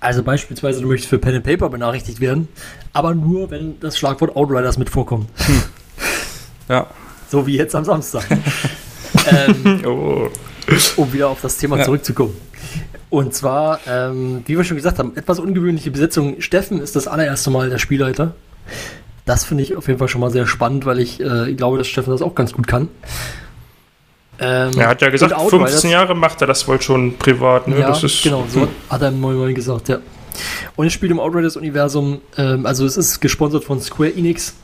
Also beispielsweise, du möchtest für Pen and Paper benachrichtigt werden, aber nur, wenn das Schlagwort Outriders mit vorkommt. Ja. So wie jetzt am Samstag. ähm, Oh. um wieder auf das Thema Ja. zurückzukommen. Und zwar, ähm, wie wir schon gesagt haben, etwas ungewöhnliche Besetzung. Steffen ist das allererste Mal der Spielleiter. Das finde ich auf jeden Fall schon mal sehr spannend, weil ich äh, glaube, dass Steffen das auch ganz gut kann. Ähm, Er hat ja gesagt, Outriders- 15 Jahre macht er das wohl schon privat. Ne? Ja, das ist, genau, so hat er im Moin gesagt, ja. Und es spielt im Outriders-Universum, ähm, also es ist gesponsert von Square Enix.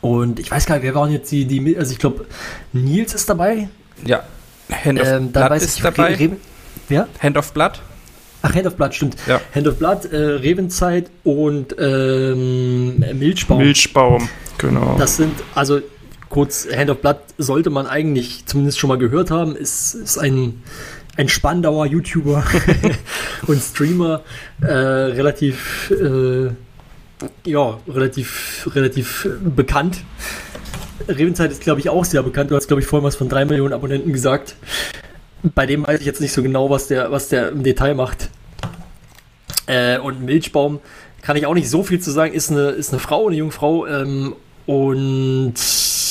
Und ich weiß gar nicht, wer waren jetzt die, die also ich glaube, Nils ist dabei. Ja. Hand of Ähm, dann Blood weiß ist ich, dabei. Re Re wer? Hand of Blood. Ach, Hand of Blood, stimmt. Ja. Hand of Blood, äh, Revenzeit und ähm, Milchbaum. Milchbaum. Genau. Das sind, also kurz, Hand of Blood sollte man eigentlich zumindest schon mal gehört haben. Ist, ist ein, ein Spandauer YouTuber und Streamer, äh, relativ, äh, ja, relativ, relativ bekannt. Revenzeit ist, glaube ich, auch sehr bekannt. Du hast, glaube ich, vorhin was von drei Millionen Abonnenten gesagt. Bei dem weiß ich jetzt nicht so genau, was der, was der im Detail macht. Äh, und Milchbaum kann ich auch nicht so viel zu sagen. Ist eine, ist eine Frau, eine junge Frau. Ähm, Und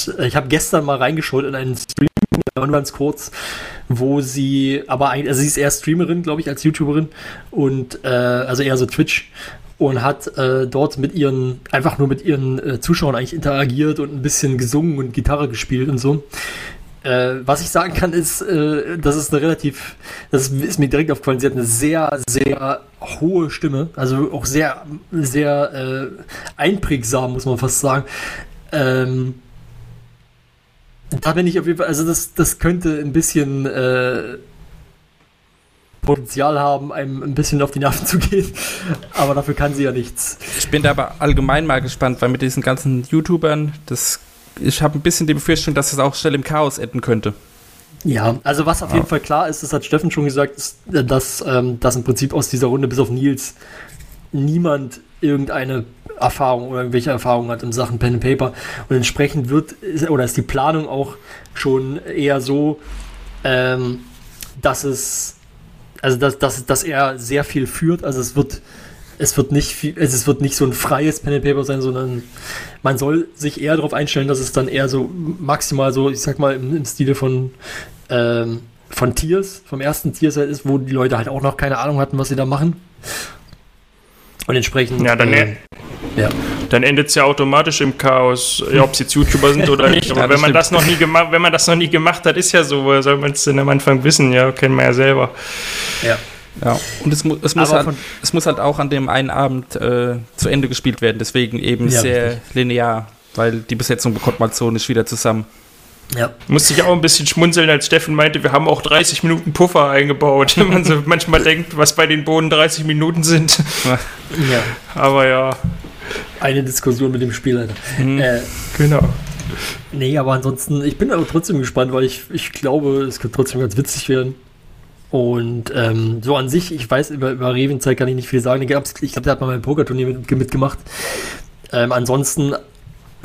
ich habe gestern mal reingeschaut in einen Stream, ganz kurz, wo sie, aber eigentlich, also sie ist eher Streamerin, glaube ich, als YouTuberin und äh, also eher so Twitch und hat äh, dort mit ihren, einfach nur mit ihren äh, Zuschauern eigentlich interagiert und ein bisschen gesungen und Gitarre gespielt und so. Äh, was ich sagen kann, ist, äh, das ist eine relativ, das ist, mir direkt aufgefallen, sie hat eine sehr, sehr hohe Stimme, also auch sehr, sehr äh, einprägsam, muss man fast sagen. Ähm, da bin ich auf jeden Fall, also das, das könnte ein bisschen äh, Potenzial haben, einem ein bisschen auf die Nerven zu gehen. Aber dafür kann sie ja nichts. Ich bin da aber allgemein mal gespannt, weil mit diesen ganzen YouTubern, das, ich habe ein bisschen die Befürchtung, dass es auch schnell im Chaos enden könnte. Ja, also was auf ja. jeden Fall klar ist, das hat Steffen schon gesagt, ist, dass, ähm, dass im Prinzip aus dieser Runde bis auf Nils niemand irgendeine Erfahrung oder irgendwelche Erfahrungen hat in Sachen Pen and Paper. Und entsprechend wird, oder ist die Planung auch schon eher so, ähm, dass es also dass, dass, dass er sehr viel führt. Also es wird, es wird nicht viel, also es wird nicht so ein freies Pen and Paper sein, sondern man soll sich eher darauf einstellen, dass es dann eher so maximal so, ich sag mal, im, im Stile von ähm, von Tiers, vom ersten Tiers halt ist, wo die Leute halt auch noch keine Ahnung hatten, was sie da machen. Und entsprechend. Ja, dann, äh, ja. dann endet es ja automatisch im Chaos, ob sie jetzt YouTuber sind oder nicht. Aber ja, wenn man das noch nie gemacht, wenn man das noch nie gemacht hat, ist ja so, woher soll man es denn am Anfang wissen? Ja, kennen wir ja selber. Ja. Ja, und es, mu es, muss halt, es muss halt auch an dem einen Abend äh, zu Ende gespielt werden, deswegen eben ja, sehr richtig. linear, weil die Besetzung bekommt man so nicht wieder zusammen. Ja. Musste ich auch ein bisschen schmunzeln, als Steffen meinte, wir haben auch 30 Minuten Puffer eingebaut. Wenn man so manchmal denkt, was bei den Bohnen 30 Minuten sind. Ja. Aber ja. Eine Diskussion mit dem Spielleiter. Mhm. Äh, genau. Nee, aber ansonsten, ich bin aber trotzdem gespannt, weil ich, ich glaube, es könnte trotzdem ganz witzig werden. Und ähm, so an sich, ich weiß, über, über Revenzeit kann ich nicht viel sagen. Ich glaube, der hat mal mein Pokerturnier mit, mitgemacht. Ähm, ansonsten,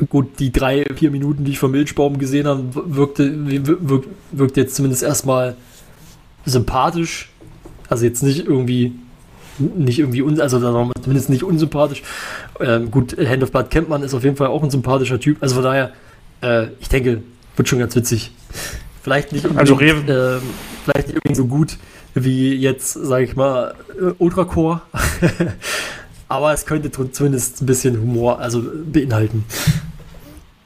gut, die drei, vier Minuten, die ich vom Milchbaum gesehen habe, wirkte, wirkt, wirkt jetzt zumindest erstmal sympathisch. Also jetzt nicht irgendwie nicht irgendwie, un also zumindest nicht unsympathisch. Ähm, gut, Hand of Blood kennt man, ist auf jeden Fall auch ein sympathischer Typ. Also von daher, äh, ich denke, wird schon ganz witzig. Vielleicht nicht also unbedingt, also äh, vielleicht nicht irgendwie so gut wie jetzt, sage ich mal, äh, Ultracore. Aber es könnte zumindest ein bisschen Humor also beinhalten.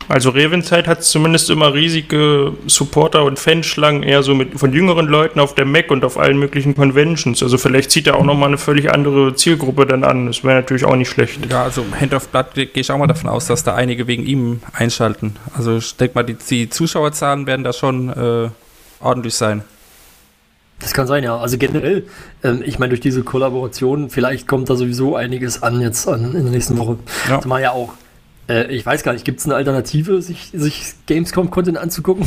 Also Revenzeit hat zumindest immer riesige Supporter und Fanschlangen, eher so mit von jüngeren Leuten auf der Mac und auf allen möglichen Conventions. Also vielleicht zieht er auch nochmal eine völlig andere Zielgruppe dann an. Das wäre natürlich auch nicht schlecht. Ja, also Hand of Blood gehe ich auch mal davon aus, dass da einige wegen ihm einschalten. Also ich denke mal, die, die, Zuschauerzahlen werden da schon äh, ordentlich sein. Das kann sein, ja. Also generell, ähm, ich meine, durch diese Kollaboration, vielleicht kommt da sowieso einiges an jetzt an, in der nächsten Woche. Ja. Zumal ja auch äh, ich weiß gar nicht, gibt es eine Alternative, sich, sich Gamescom-Content anzugucken?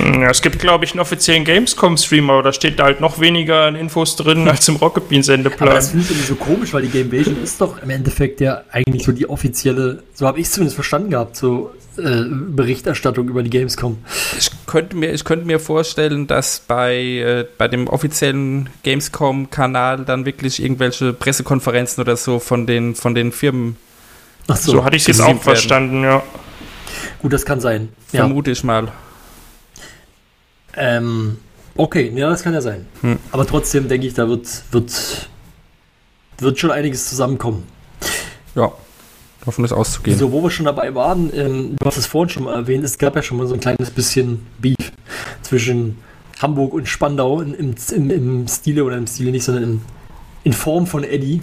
Hm, ja, es gibt, glaube ich, einen offiziellen Gamescom-Streamer, aber da steht da halt noch weniger Infos drin als im Rocket Bean-Sendeplan. Aber das finde ich irgendwie so komisch, weil die Gamevasion ist doch im Endeffekt ja eigentlich so die offizielle, so habe ich es zumindest verstanden gehabt, so äh, Berichterstattung über die Gamescom. Ich könnte mir, ich könnte mir vorstellen, dass bei, äh, bei dem offiziellen Gamescom-Kanal dann wirklich irgendwelche Pressekonferenzen oder so von den, von den Firmen Ach so, so hatte ich es jetzt auch werden. verstanden, ja. Gut, das kann sein. Vermute ja. ich mal. Ähm, okay, ja, das kann ja sein. Hm. Aber trotzdem denke ich, da wird, wird, wird schon einiges zusammenkommen. Ja, davon ist auszugehen. So, wo wir schon dabei waren, ähm, du hast es vorhin schon mal erwähnt, es gab ja schon mal so ein kleines bisschen Beef zwischen Hamburg und Spandau im, im, im Stile oder im Stile nicht, sondern im in Form von Eddie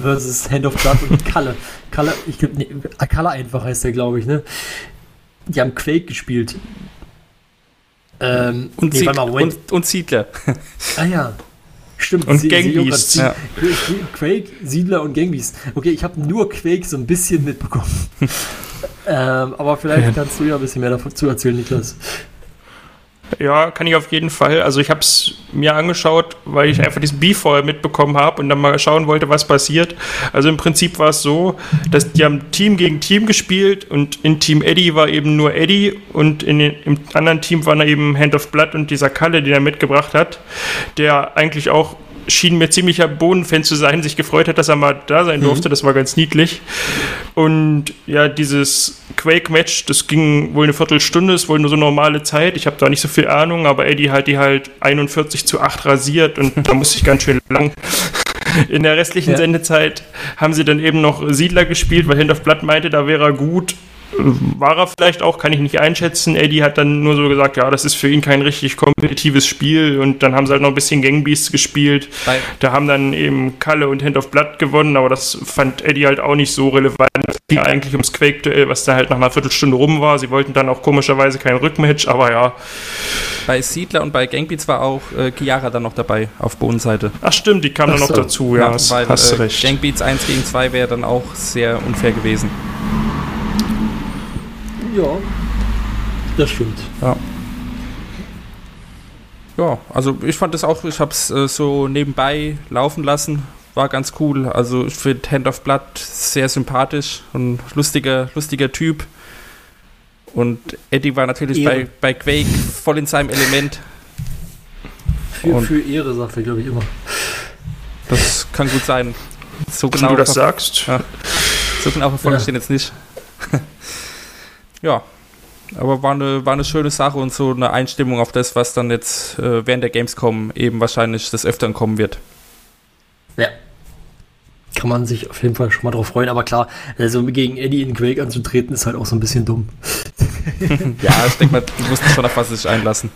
versus Hand of Blood und Kalle. Kalle, ich glaube, nee, Kalle einfach heißt der, glaube ich, ne? Die haben Quake gespielt. Ähm, und, nee, mal, und, und, Siedler. Ah ja. Stimmt. Und Gangbeast. Ja. Quake, Siedler und Gangbeast. Okay, ich habe nur Quake so ein bisschen mitbekommen. ähm, aber vielleicht kannst du ja ein bisschen mehr dazu erzählen, Niklas. Ja, kann ich auf jeden Fall. Also ich habe es mir angeschaut, weil ich einfach diesen Beef vorher mitbekommen habe und dann mal schauen wollte, was passiert. Also im Prinzip war es so, dass die haben Team gegen Team gespielt und in Team Eddie war eben nur Eddie und in den, im anderen Team waren eben Hand of Blood und dieser Kalle, den er mitgebracht hat, der eigentlich auch schien mir ziemlicher Bohnenfan zu sein, sich gefreut hat, dass er mal da sein durfte. Das war ganz niedlich. Und ja, dieses Quake-Match, das ging wohl eine Viertelstunde, ist wohl nur so normale Zeit. Ich habe da nicht so viel Ahnung, aber Eddie hat die halt 41 zu 8 rasiert und da musste ich ganz schön lang. In der restlichen Ja. Sendezeit haben sie dann eben noch Siedler gespielt, weil Hand of Blood meinte, da wäre er gut. War er vielleicht auch, kann ich nicht einschätzen. Eddie hat dann nur so gesagt, ja, das ist für ihn kein richtig kompetitives Spiel. Und dann haben sie halt noch ein bisschen Gangbeasts gespielt. Bei, Da haben dann eben Kalle und Hand of Blood gewonnen, aber das fand Eddie halt auch nicht so relevant. Es ging eigentlich ums Quake-Duell, was da halt nach einer Viertelstunde rum war. Sie wollten dann auch komischerweise kein Rückmatch, aber ja. bei Siedler und bei Gangbeats war auch äh, Chiara dann noch dabei auf Bodenseite. Ach stimmt, die kam dann Ach noch so. dazu, ja, hast, weil hast äh, recht. Gangbeats 1 gegen 2 wäre dann auch sehr unfair gewesen. Ja, das stimmt. Ja. Ja, also ich fand das auch, ich habe es äh, so nebenbei laufen lassen, war ganz cool. Also ich finde Hand of Blood sehr sympathisch und lustiger, lustiger Typ. Und Eddie war natürlich Ehre. bei, bei Quake voll in seinem Element. Für, Und- für Ehre, sagt er, glaube ich, immer. Das kann gut sein. So Wenn genau, du das sagst. Ja. so genau verfolge ich Ja. den jetzt nicht. ja, aber war eine, war eine schöne Sache und so eine Einstimmung auf das, was dann jetzt äh, während der Gamescom eben wahrscheinlich des Öfteren kommen wird. Ja. Kann man sich auf jeden Fall schon mal drauf freuen. Aber klar, also gegen Eddie in Quake anzutreten, ist halt auch so ein bisschen dumm. Ja, ich denke mal, die wussten schon, auf was sie sich einlassen.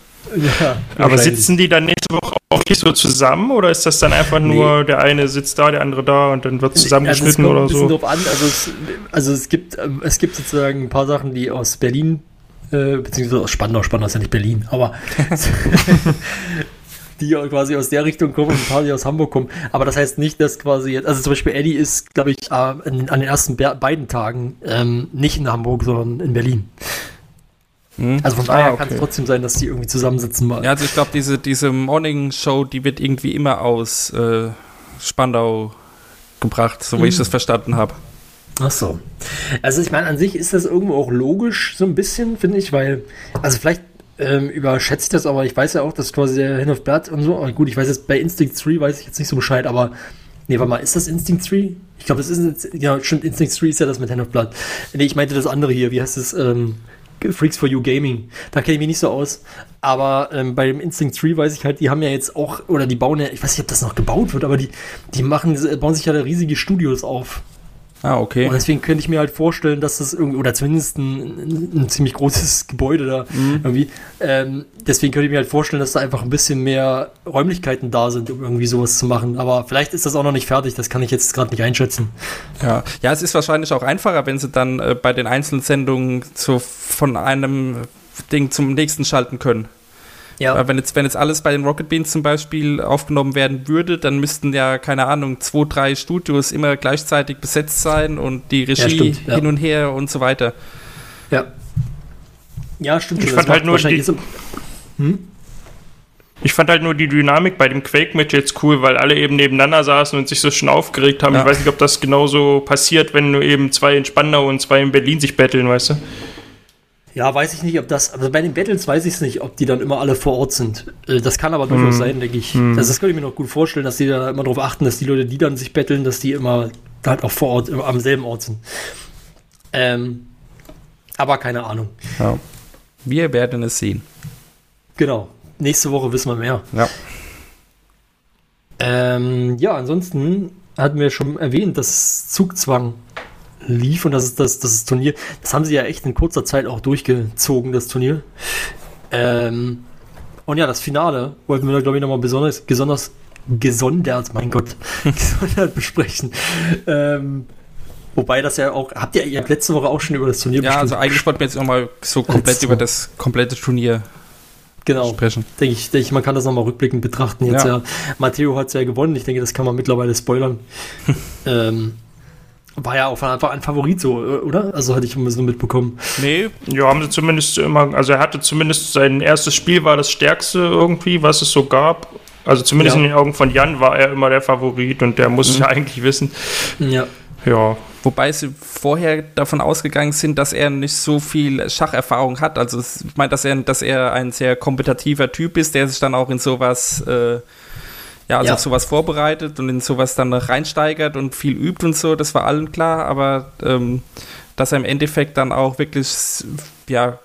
Ja, Aber sitzen die dann nächste Woche auch nicht so zusammen oder ist das dann einfach nur, der eine sitzt da, der andere da und dann wird zusammengeschnitten also oder so? bisschen drauf an. Also es, also es gibt, ähm, es gibt sozusagen ein paar Sachen, die aus Berlin, äh, beziehungsweise aus Spandau, Spandau ist ja nicht Berlin, aber die ja quasi aus der Richtung kommen und ein paar, die aus Hamburg kommen. Aber das heißt nicht, dass quasi jetzt, also zum Beispiel Eddie ist, glaube ich, äh, an, den ersten be beiden Tagen ähm, nicht in Hamburg, sondern in Berlin. Hm? Also von daher Ah, okay. kann es trotzdem sein, dass die irgendwie zusammensitzen mal. Ja, also ich glaube, diese, diese Morning Show, die wird irgendwie immer aus äh, Spandau gebracht, so wie ich Mhm. das verstanden habe. Ach so. Also ich meine, an sich ist das irgendwo auch logisch, so ein bisschen, finde ich, weil, also vielleicht ähm, überschätze ich das, aber ich weiß ja auch, dass quasi der Hand of Blood und so, aber gut, ich weiß jetzt, bei Instinct 3 weiß ich jetzt nicht so Bescheid, aber, nee, warte mal, ist das Instinct 3? Ich glaube, das ist, ja, stimmt, Instinct 3 ist ja das mit Hand of Blood. Nee, ich meinte das andere hier, wie heißt es, ähm, Freaks for You Gaming. Da kenne ich mich nicht so aus. Aber ähm, bei dem Instinct 3 weiß ich halt, die haben ja jetzt auch, oder die bauen ja, ich weiß nicht, ob das noch gebaut wird, aber die, die machen, bauen sich ja da riesige Studios auf. Ah, okay. Und deswegen könnte ich mir halt vorstellen, dass das irgendwie, oder zumindest ein, ein ziemlich großes Gebäude da irgendwie. Ähm, deswegen könnte ich mir halt vorstellen, dass da einfach ein bisschen mehr Räumlichkeiten da sind, um irgendwie sowas zu machen. Aber vielleicht ist das auch noch nicht fertig, das kann ich jetzt gerade nicht einschätzen. Ja. ja, es ist wahrscheinlich auch einfacher, wenn sie dann äh, bei den einzelnen Sendungen so von einem Ding zum nächsten schalten können. Ja, Weil wenn jetzt, wenn jetzt alles bei den Rocket Beans zum Beispiel aufgenommen werden würde, dann müssten ja, keine Ahnung, zwei, drei Studios immer gleichzeitig besetzt sein und die Regie stimmt, ja. hin und her und so weiter. ja. Ja, stimmt. Ich fand halt nur die- so- Hm? Ich fand halt nur die Dynamik bei dem Quake-Match jetzt cool, weil alle eben nebeneinander saßen und sich so schon aufgeregt haben. Ja. Ich weiß nicht, ob das genauso passiert, wenn nur eben zwei in Spandau und zwei in Berlin sich betteln, weißt du? Ja, weiß ich nicht, ob das, also bei den Battles weiß ich es nicht, ob die dann immer alle vor Ort sind. Äh, Das kann aber durchaus sein, denke ich. Also das könnte ich mir noch gut vorstellen, dass die da immer darauf achten, dass die Leute, die dann sich betteln, dass die immer halt auch vor Ort, am selben Ort sind. Ähm, aber keine Ahnung. Ja. Wir werden es sehen. Genau. Nächste Woche wissen wir mehr. Ja. Ähm, ja, ansonsten hatten wir schon erwähnt, dass Zugzwang lief und das ist das, das Turnier. Das haben sie ja echt in kurzer Zeit auch durchgezogen, das Turnier. Ähm, und ja, das Finale wollten wir da, glaube ich, nochmal besonders, besonders gesondert, mein Gott, gesondert besprechen. Ähm, wobei das ja auch, habt ihr, ihr habt letzte Woche auch schon über das Turnier Ja, also bestimmt eigentlich wollten wir jetzt nochmal so komplett Letzte über das komplette Turnier genau. sprechen. denke ich, denke ich, man kann das nochmal rückblickend betrachten. Jetzt Ja. ja. Matteo hat es ja gewonnen. Ich denke, das kann man mittlerweile spoilern. ähm, war ja auch von Anfang an Favorit so, äh, oder? Also hatte ich immer so mitbekommen. Nee, Ja, haben sie zumindest immer, also er hatte zumindest sein erstes Spiel war das stärkste irgendwie, was es so gab. Also zumindest Ja. in den Augen von Jan war er immer der Favorit und der muss es ja eigentlich wissen. Ja. Ja, Wobei sie vorher davon ausgegangen sind, dass er nicht so viel Schacherfahrung hat. Also ich meine, dass er, dass er ein sehr kompetitiver Typ ist, der sich dann auch in sowas äh, ja, also Ja. sowas vorbereitet und in sowas dann noch reinsteigert und viel übt und so, das war allen klar, aber ähm, dass er im Endeffekt dann auch wirklich ja,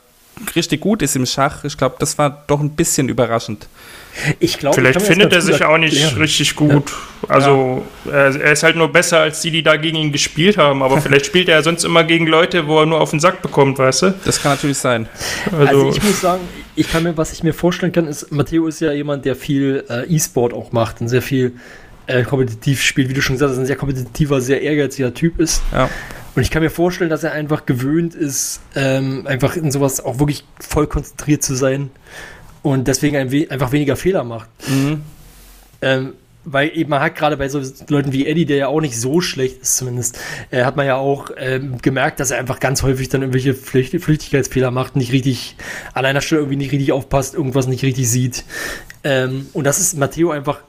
richtig gut ist im Schach, ich glaube, das war doch ein bisschen überraschend. Ich glaube, Vielleicht findet er sich auch nicht erklären. richtig gut. Also er, er ist halt nur besser als die, die da gegen ihn gespielt haben. Aber vielleicht spielt er sonst immer gegen Leute, wo er nur auf den Sack bekommt, weißt du? Das kann natürlich sein. Also, Also, ich muss sagen, ich kann mir, was ich mir vorstellen kann, ist, Matteo ist ja jemand, der viel äh, E-Sport auch macht und sehr viel äh, kompetitiv spielt, wie du schon gesagt hast, ein sehr kompetitiver, sehr ehrgeiziger Typ ist. Ja. Und ich kann mir vorstellen, dass er einfach gewöhnt ist, ähm, einfach in sowas auch wirklich voll konzentriert zu sein und deswegen ein we einfach weniger Fehler macht. Mhm. Ähm, weil eben man hat gerade bei so Leuten wie Eddie, der ja auch nicht so schlecht ist zumindest, äh, hat man ja auch ähm, gemerkt, dass er einfach ganz häufig dann irgendwelche Flücht Flüchtigkeitsfehler macht, nicht richtig an einer Stelle irgendwie nicht richtig aufpasst, irgendwas nicht richtig sieht. Ähm, und das ist Matteo einfach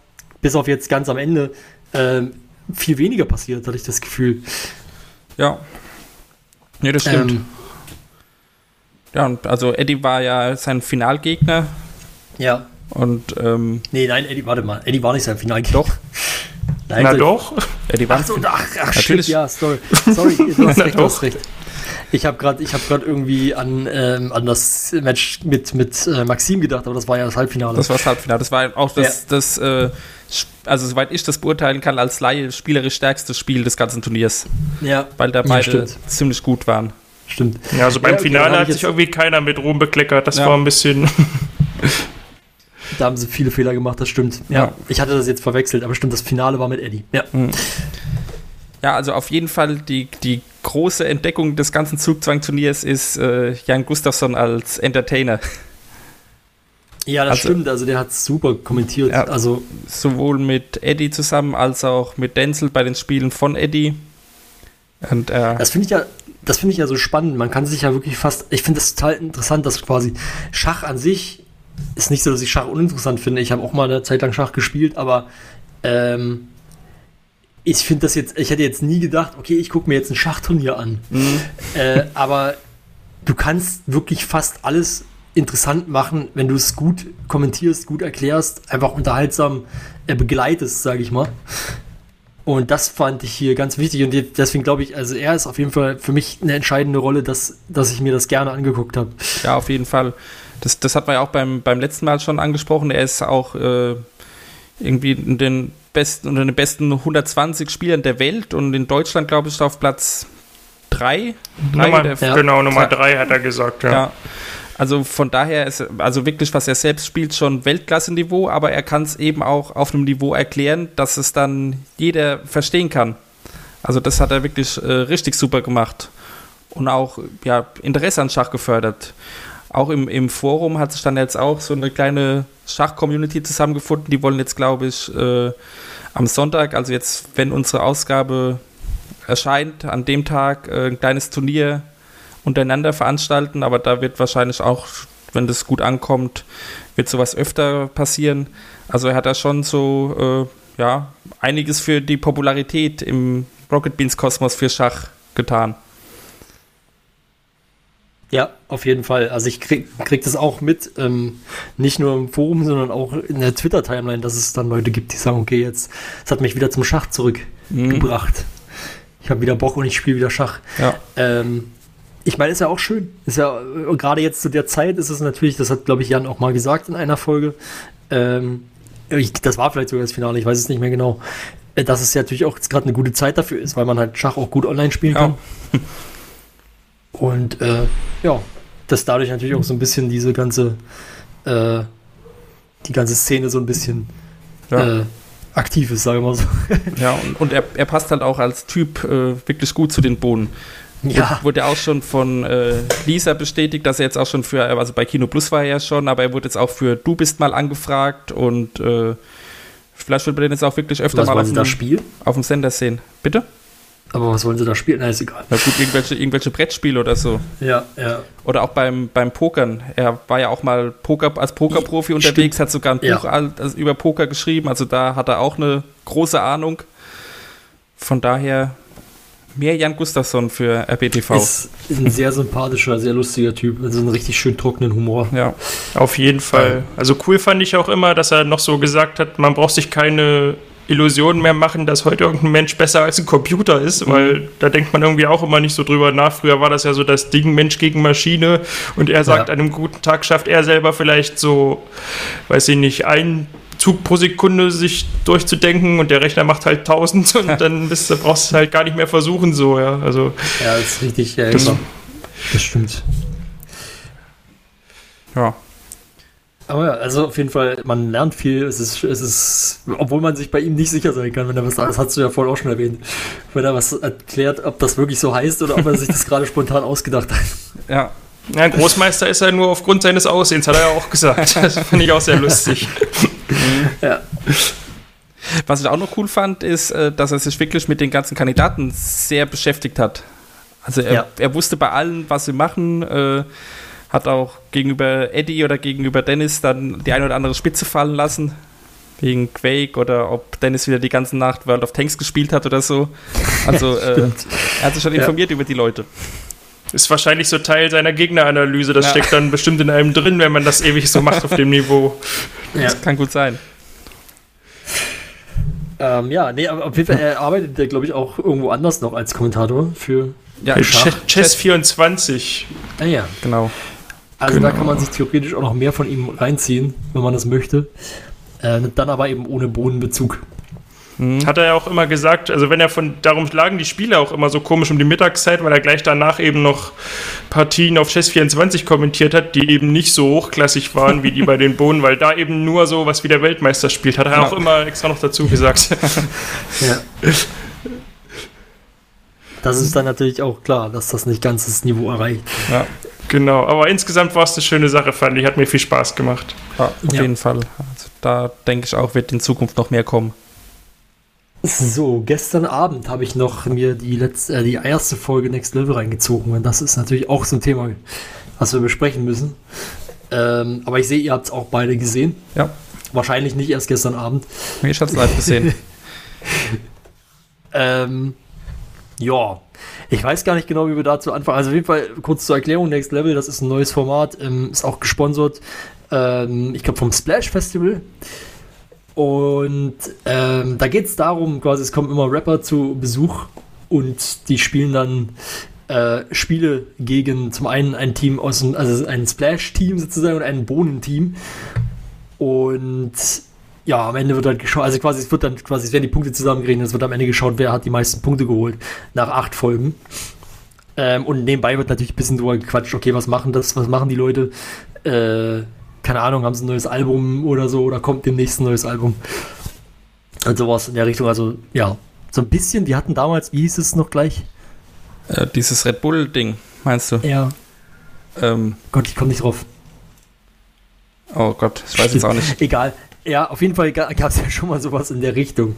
bis auf jetzt ganz am Ende ähm, viel weniger passiert, hatte ich das Gefühl. Ja. Nee, das stimmt. Ähm, ja, und also Eddie war ja sein Finalgegner ja. und ähm, Nee, nein, Eddie, warte mal. Eddie war nicht sein Final. Doch. Nein, na doch. Eddie war Ach, so, ach, ach shit, Natürlich. ja, sorry. Sorry, du hast recht, du hast doch. recht. Ich habe gerade hab irgendwie an, ähm, an das Match mit, mit äh, Maxim gedacht, aber das war ja das Halbfinale. Das war das Halbfinale. Das war auch das, das äh, also soweit ich das beurteilen kann, als Laie spielerisch stärkste Spiel des ganzen Turniers, ja, weil da Ja, beide stimmt. ziemlich gut waren. stimmt. Ja, also beim Ja, okay, Finale hat ich sich irgendwie keiner mit Ruhm bekleckert. Das Ja. war ein bisschen. Da haben sie viele Fehler gemacht, das stimmt. Ja, Ja. ich hatte das jetzt verwechselt, aber stimmt, das Finale war mit Eddie. Ja, Ja, also auf jeden Fall die, die große Entdeckung des ganzen Zugzwang-Turniers ist äh, Jan Gustafsson als Entertainer. ja das Also- stimmt. Also der hat super kommentiert. Ja. Also Sowohl mit Eddie zusammen als auch mit Denzel bei den Spielen von Eddie. Und äh, Das finde ich ja, das finde ich ja so spannend. Man kann sich ja wirklich fast, ich finde das total interessant, dass quasi Schach an sich ist nicht so, dass ich Schach uninteressant finde. Ich habe auch mal eine Zeit lang Schach gespielt, aber ähm, ich finde das jetzt, ich hätte jetzt nie gedacht, okay, ich gucke mir jetzt ein Schachturnier an. Äh, aber du kannst wirklich fast alles interessant machen, wenn du es gut kommentierst, gut erklärst, einfach unterhaltsam äh, begleitest, sage ich mal. Und das fand ich hier ganz wichtig und deswegen glaube ich, also er ist auf jeden Fall für mich eine entscheidende Rolle, dass, dass ich mir das gerne angeguckt habe. Ja, auf jeden Fall. Das, das hat man ja auch beim, beim letzten Mal schon angesprochen. Er ist auch äh, irgendwie in den besten, unter den besten 120 Spielern der Welt und in Deutschland, glaube ich, auf Platz 3. Nummer, Ja. Genau, Nummer Ja. drei hat er gesagt, ja. Ja. Also von daher ist also wirklich, was er selbst spielt, schon Weltklasse-Niveau, aber er kann es eben auch auf einem Niveau erklären, dass es dann jeder verstehen kann. Also das hat er wirklich äh, richtig super gemacht und auch ja, Interesse an Schach gefördert. Auch im, im Forum hat sich dann jetzt auch so eine kleine Schach-Community zusammengefunden. Die wollen jetzt, glaube ich, äh, am Sonntag, also jetzt, wenn unsere Ausgabe erscheint, an dem Tag äh, ein kleines Turnier untereinander veranstalten, aber da wird wahrscheinlich auch, wenn das gut ankommt, wird sowas öfter passieren. Also er hat da schon so, äh, ja, einiges für die Popularität im Rocket Beans Kosmos für Schach getan. Ja, auf jeden Fall. Also ich krieg, krieg das auch mit, ähm, nicht nur im Forum, sondern auch in der Twitter-Timeline, dass es dann Leute gibt, die sagen, okay, jetzt, es hat mich wieder zum Schach zurückgebracht. Ich habe wieder Bock und ich spiele wieder Schach. Ja. Ähm, ich meine, ist ja auch schön. Ist ja gerade jetzt zu der Zeit ist es natürlich, das hat, glaube ich, Jan auch mal gesagt in einer Folge. Ähm, ich, das war vielleicht sogar das Finale, ich weiß es nicht mehr genau. Äh, Dass es ja natürlich auch gerade eine gute Zeit dafür ist, weil man halt Schach auch gut online spielen Ja. kann. Und äh, ja, dass dadurch natürlich auch so ein bisschen diese ganze, äh, die ganze Szene so ein bisschen Ja. äh, aktiv ist, sagen wir mal so. Ja, und, und er, er passt halt auch als Typ äh, wirklich gut zu den Bohnen. ja, Wurde auch schon von äh, Lisa bestätigt, dass er jetzt auch schon für, also bei Kino Plus war er ja schon, aber er wurde jetzt auch für Du bist mal angefragt und äh, vielleicht wird man den jetzt auch wirklich öfter was mal auf dem, da spielen? auf dem Sender sehen. Bitte? Aber was wollen sie da spielen? Na, ist egal. Na gut, irgendwelche, irgendwelche Brettspiele oder so. Ja, ja. Oder auch beim, beim Pokern. Er war ja auch mal Poker, als Pokerprofi Stimmt. unterwegs, hat sogar ein Ja. Buch all- also über Poker geschrieben. Also da hat er auch eine große Ahnung. Von daher mehr Jan Gustafsson für RBTV. Ist ein sehr sympathischer, sehr lustiger Typ. Also einen richtig schön trockenen Humor. ja. Auf jeden Fall. Also cool fand ich auch immer, dass er noch so gesagt hat, man braucht sich keine Illusionen mehr machen, dass heute irgendein Mensch besser als ein Computer ist, weil da denkt man irgendwie auch immer nicht so drüber nach. Früher war das ja so das Ding Mensch gegen Maschine und er sagt, Ja. an einem guten Tag schafft er selber vielleicht so, weiß ich nicht, einen Zug pro Sekunde sich durchzudenken und der Rechner macht halt 1000 und dann bist, du brauchst du halt gar nicht mehr versuchen so, ja. Also Ja, das ist richtig. Ja, Das- genau. das stimmt. ja. Aber ja, also auf jeden Fall, man lernt viel. Es ist, es ist, obwohl man sich bei ihm nicht sicher sein kann, wenn er was, das hast du ja vorhin auch schon erwähnt, wenn er was erklärt, ob das wirklich so heißt oder ob er sich das gerade spontan ausgedacht hat. Ja. ja, ein Großmeister ist er nur aufgrund seines Aussehens, hat er ja auch gesagt. Das fand ich auch sehr lustig. Ja. Was ich auch noch cool fand, ist, äh, dass er sich wirklich mit den ganzen Kandidaten sehr beschäftigt hat. Also er, Ja. er wusste bei allen, was sie machen, äh, hat auch gegenüber Eddie oder gegenüber Dennis dann die eine oder andere Spitze fallen lassen. Wegen Quake oder ob Dennis wieder die ganze Nacht World of Tanks gespielt hat oder so. Also äh, er hat sich schon Ja. informiert über die Leute. Ist wahrscheinlich so Teil seiner Gegneranalyse. Das Ja. steckt dann bestimmt in einem drin, wenn man das ewig so macht auf dem Niveau. Ja. Das kann gut sein. Ähm, ja, nee, aber auf jeden Fall, er arbeitet ja, glaube ich, auch irgendwo anders noch als Kommentator für. Ja, Bei Schach. Ch- Chess 24. Ah ja. genau. Also da Genau. kann man sich theoretisch auch noch mehr von ihm reinziehen, wenn man das möchte. Äh, dann aber eben ohne Bodenbezug. Hat er ja auch immer gesagt, also wenn er von, darum lagen die Spiele auch immer so komisch um die Mittagszeit, weil er gleich danach eben noch Partien auf Chess 24 kommentiert hat, die eben nicht so hochklassig waren wie die bei den Bohnen, weil da eben nur so was wie der Weltmeister spielt. Hat er auch Ja. immer extra noch dazu gesagt. Ja. Das ist dann natürlich auch klar, dass das nicht ganz das Niveau erreicht. Ja, genau, aber insgesamt war es eine schöne Sache, fand ich. Hat mir viel Spaß gemacht. ja, auf Ja. jeden Fall. Also da denke ich auch, wird in Zukunft noch mehr kommen. So, gestern Abend habe ich noch mir die letzte, äh, die erste Folge Next Level reingezogen und das ist natürlich auch so ein Thema, was wir besprechen müssen. Ähm, aber ich sehe, ihr habt es auch beide gesehen. Ja, Wahrscheinlich nicht erst gestern Abend. ich habe es live gesehen. Ähm, ja, ich weiß gar nicht genau, wie wir dazu anfangen. Also auf jeden Fall kurz zur Erklärung, Next Level, das ist ein neues Format, ähm, ist auch gesponsert, ähm, ich glaube vom Splash Festival. Und ähm, da geht es darum, quasi es kommen immer Rapper zu Besuch und die spielen dann äh, Spiele gegen zum einen ein Team aus dem, also ein Splash-Team sozusagen und ein Bohnen-Team. Und ja, am Ende wird halt geschaut, also quasi es wird dann quasi, es werden die Punkte zusammengerechnet, es wird am Ende geschaut, wer hat die meisten Punkte geholt nach acht Folgen. Ähm, und nebenbei wird natürlich ein bisschen drüber gequatscht, okay, was machen das, was machen die Leute? Äh, keine Ahnung, haben sie ein neues Album oder so oder kommt demnächst ein neues Album? Und sowas in der Richtung, also ja, so ein bisschen, die hatten damals, wie hieß es noch gleich? äh, dieses Red Bull-Ding, meinst du? Ja, Ähm, Gott, ich komme nicht drauf. oh Gott, ich weiß jetzt auch nicht. Egal. Ja, auf jeden Fall gab es ja schon mal sowas in der Richtung.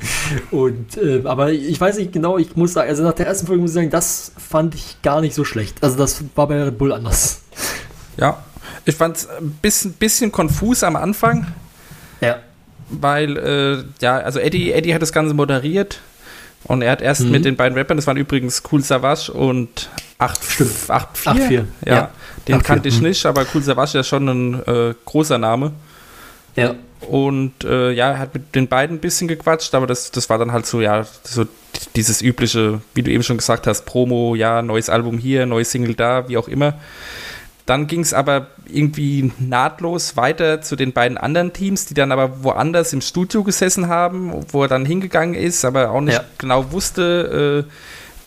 Und, äh, aber ich weiß nicht genau, ich muss sagen, also nach der ersten Folge muss ich sagen, das fand ich gar nicht so schlecht. Also das war bei Red Bull anders. Ja, ich fand es ein bisschen, bisschen konfus am Anfang, Ja. weil, äh, ja, also Eddie, Eddie hat das Ganze moderiert und er hat erst Mhm. mit den beiden Rappern, das waren übrigens Cool Savage und 8 Stimmt. 8-4. 8-4, Ja, ja. den 8-4, kannte ich mhm. nicht, aber Cool Savage ist ja schon ein äh, großer Name. Ja. Und äh, ja, er hat mit den beiden ein bisschen gequatscht, aber das, das war dann halt so, ja, so dieses übliche, wie du eben schon gesagt hast, Promo, ja, neues Album hier, neues Single da, wie auch immer. Dann ging es aber irgendwie nahtlos weiter zu den beiden anderen Teams, die dann aber woanders im Studio gesessen haben, wo er dann hingegangen ist, aber auch nicht Ja. genau wusste, äh,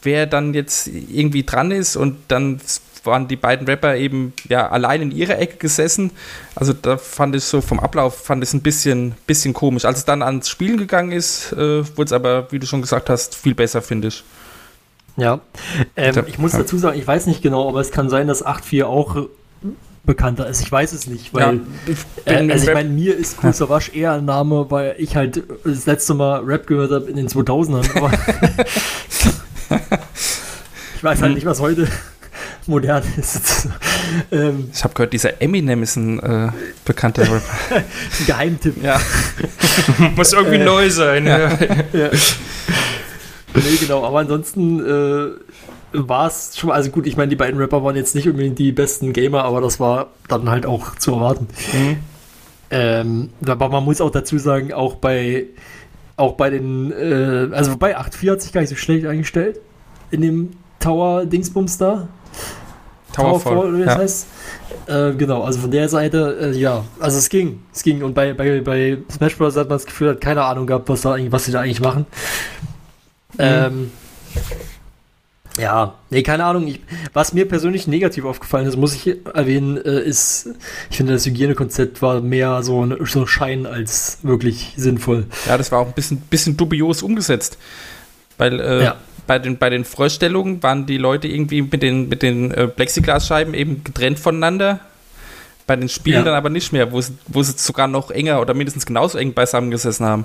wer dann jetzt irgendwie dran ist. Und dann waren die beiden Rapper eben ja allein in ihrer Ecke gesessen. Also da fand ich so vom Ablauf fand ich es ein bisschen, bisschen komisch. Als es dann ans Spielen gegangen ist, äh, wurde es aber, wie du schon gesagt hast, viel besser, finde ich. Ja. Ähm, Ja. ich muss dazu sagen, ich weiß nicht genau, aber es kann sein, dass 8.4 auch äh, bekannter ist. Ich weiß es nicht, weil ich Äh, also ich meine, mir ist Cool Savage eher ein Name, weil ich halt das letzte Mal Rap gehört habe in den 2000ern. Aber ich weiß halt nicht, was heute modern ist. ähm, ich habe gehört, dieser Eminem ist ein äh, bekannter Rapper. ein Geheimtipp. ja. Muss irgendwie Äh, neu sein. Ja. Nee, genau, aber ansonsten äh, war es schon, also gut, ich meine, die beiden Rapper waren jetzt nicht unbedingt die besten Gamer, aber das war dann halt auch zu erwarten. Ähm, aber man muss auch dazu sagen, auch bei auch bei den, äh, also bei 8.4 hat sich gar nicht so schlecht eingestellt in dem Tower-Dingsbums da. Towerfall. wie das Ja. heißt. Äh, genau, also von der Seite, äh, ja, also es ging, es ging. Und bei, bei, bei Smash Bros. hat man das Gefühl, hat keine Ahnung gehabt, was, da eigentlich, was sie da eigentlich machen. Ähm, ja, nee, keine Ahnung. Ich, was mir persönlich negativ aufgefallen ist, muss ich erwähnen, äh, ist, ich finde, das Hygienekonzept war mehr so ein so Schein als wirklich sinnvoll. Ja, das war auch ein bisschen, bisschen dubios umgesetzt. Weil äh, Ja. Bei, den, bei den Vorstellungen waren die Leute irgendwie mit den, mit den äh, Plexiglasscheiben eben getrennt voneinander. Bei den Spielen Ja. dann aber nicht mehr, wo sie, wo sie sogar noch enger oder mindestens genauso eng beisammen gesessen haben.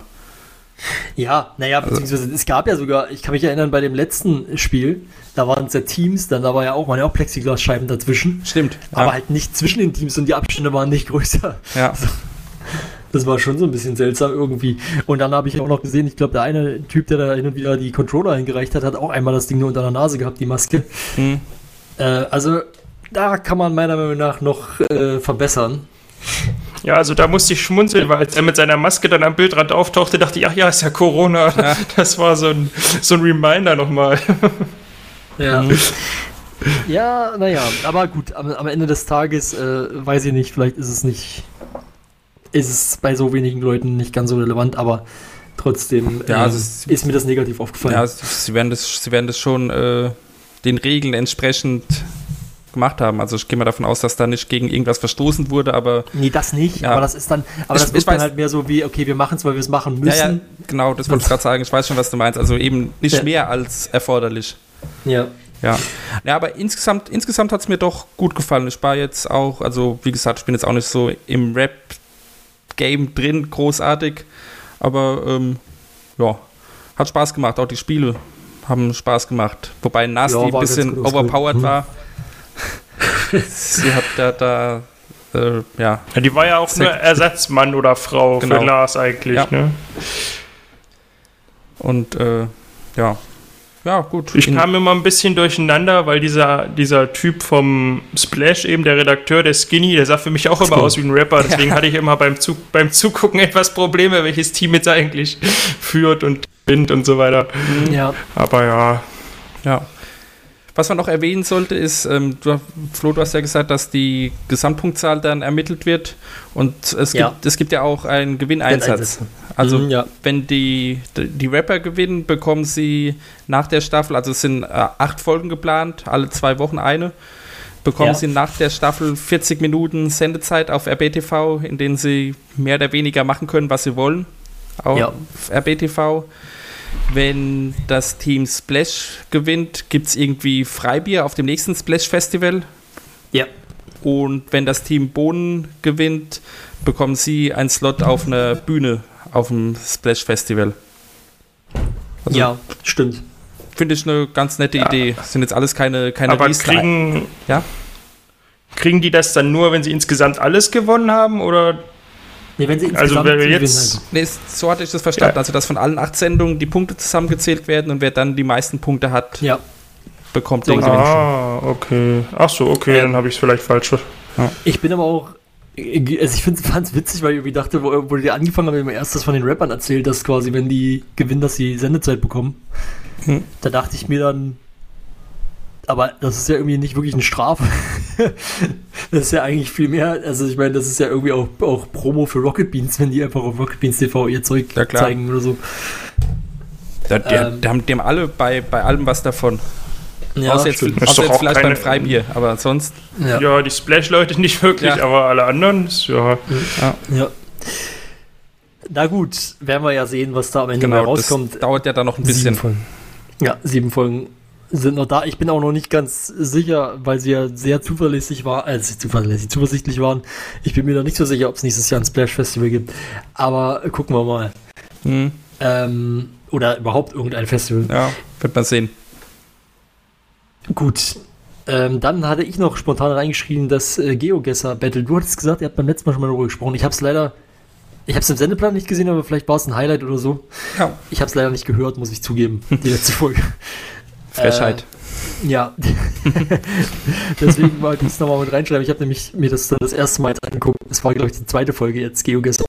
Ja, naja, beziehungsweise es gab ja sogar, ich kann mich erinnern, bei dem letzten Spiel, da waren es ja Teams, dann da war ja auch, waren ja auch Plexiglasscheiben dazwischen. Stimmt. Aber ja. halt nicht zwischen den Teams und die Abstände waren nicht größer. ja. Das war schon so ein bisschen seltsam irgendwie. Und dann habe ich auch noch gesehen, ich glaube, der eine Typ, der da hin und wieder die Controller hingereicht hat, hat auch einmal das Ding nur unter der Nase gehabt, die Maske. Hm. Äh, also da kann man meiner Meinung nach noch äh, verbessern. Ja, also da musste ich schmunzeln, weil als er mit seiner Maske dann am Bildrand auftauchte, dachte ich, ach ja, ist ja Corona. Das war so ein, so ein Reminder nochmal. Ja. Ja, naja, aber gut, am, am Ende des Tages äh, weiß ich nicht, vielleicht ist es nicht, ist es bei so wenigen Leuten nicht ganz so relevant, aber trotzdem Ja, äh, also es- ist mir das negativ aufgefallen. ja, sie werden das, sie werden das schon äh, den Regeln entsprechend gemacht haben. Also ich gehe mal davon aus, dass da nicht gegen irgendwas verstoßen wurde, aber Nee, das nicht, Ja. aber das ist dann, aber Ich- das wird dann halt mehr so wie, okay, wir machen es, weil wir es machen müssen. ja, ja, genau, das wollte ich gerade sagen. Ich weiß schon, was du meinst. Also eben nicht mehr als erforderlich. ja. Ja. ja, aber insgesamt, insgesamt hat es mir doch gut gefallen. Ich war jetzt auch, also wie gesagt, ich bin jetzt auch nicht so im Rap-Game drin, großartig, aber ähm, ja, hat Spaß gemacht. Auch die Spiele haben Spaß gemacht. Wobei Nasty Ja, ein war bisschen overpowered ausgeholt. war. Sie hat da, da äh, ja, Ja, die war ja auch nur Ersatzmann oder Frau Genau. für Lars eigentlich. Ja. Ne? und äh, ja, ja, gut. Ich kam immer ein bisschen durcheinander, weil dieser, dieser Typ vom Splash, eben der Redakteur, der Skinny, der sah für mich auch immer aus wie ein Rapper. Deswegen hatte ich immer beim, Zu beim Zugucken etwas Probleme, welches Team jetzt eigentlich führt und gewinnt und so weiter. ja. Aber ja, Ja. Was man noch erwähnen sollte, ist, ähm, du, Flo, du hast ja gesagt, dass die Gesamtpunktzahl dann ermittelt wird und es, Ja. gibt, es gibt ja auch einen Gewinneinsatz. Also Mhm, ja. wenn die, die Rapper gewinnen, bekommen sie nach der Staffel, also es sind äh, acht Folgen geplant, alle zwei Wochen eine, bekommen Ja. sie nach der Staffel 40 Minuten Sendezeit auf RBTV, in denen sie mehr oder weniger machen können, was sie wollen. Auf. RBTV. Wenn das Team Splash gewinnt, gibt es irgendwie Freibier auf dem nächsten Splash Festival. Ja. Und wenn das Team Bohnen gewinnt, bekommen sie einen Slot auf einer Bühne auf dem Splash Festival. Also ja, stimmt. finde ich eine ganz nette Idee. Sind jetzt alles keine, keine aber kriegen, Ja? kriegen die das dann nur, wenn sie insgesamt alles gewonnen haben? Oder Nee, wenn sie Also, insgesamt wenn wir jetzt- also. Nee, ist- so hatte ich das verstanden. Ja. Also, dass von allen acht Sendungen die Punkte zusammengezählt werden und wer dann die meisten Punkte hat, Ja, bekommt So den Gewinn. Ah, okay. Ach so, okay, Ähm, dann habe ich es vielleicht falsch. ver- ich bin aber auch, also ich fand es witzig, weil ich irgendwie dachte, wo, wo die angefangen haben, immer erst das von den Rappern erzählt, dass quasi, wenn die gewinnen, dass sie Sendezeit bekommen. Hm. Da dachte ich mir dann, aber das ist ja irgendwie nicht wirklich eine Strafe. das ist ja eigentlich viel mehr, also ich meine, das ist ja irgendwie auch, auch Promo für Rocket Beans, wenn die einfach auf Rocket Beans TV ihr Zeug Ja, klar. zeigen oder so. Da, die, Ähm. die, haben, haben alle bei, bei allem was davon. Ja, außer jetzt, außer jetzt auch vielleicht keine- beim Freibier, aber sonst. Ja. Ja, die Splash-Leute nicht wirklich, Ja. aber alle anderen, ist- ja. ja. Na gut, werden wir ja sehen, was da am Ende mal Genau, das rauskommt. dauert ja dann noch ein Sieben bisschen. Folgen. Ja, sieben Folgen sind noch da. Ich bin auch noch nicht ganz sicher, weil sie ja sehr zuverlässig war, also zuverlässig, zuversichtlich waren. Ich bin mir noch nicht so sicher, ob es nächstes Jahr ein Splash Festival gibt. Aber gucken wir mal. Hm, Ähm, oder überhaupt irgendein Festival. ja, wird man sehen. Gut. Ähm, dann hatte ich noch spontan reingeschrieben, das äh, Geogesser Battle. Du hattest gesagt, ihr habt beim letzten Mal schon mal darüber gesprochen. Ich habe es leider Ich habe es im Sendeplan nicht gesehen, aber vielleicht war es ein Highlight oder so. Ja. Ich habe es leider nicht gehört, muss ich zugeben, die letzte Folge. Frechheit. Äh, ja. Deswegen wollte ich es nochmal mit reinschreiben. Ich habe nämlich mir das dann das erste Mal jetzt angeguckt. Das war, glaube ich, die zweite Folge jetzt, GeoGuessr.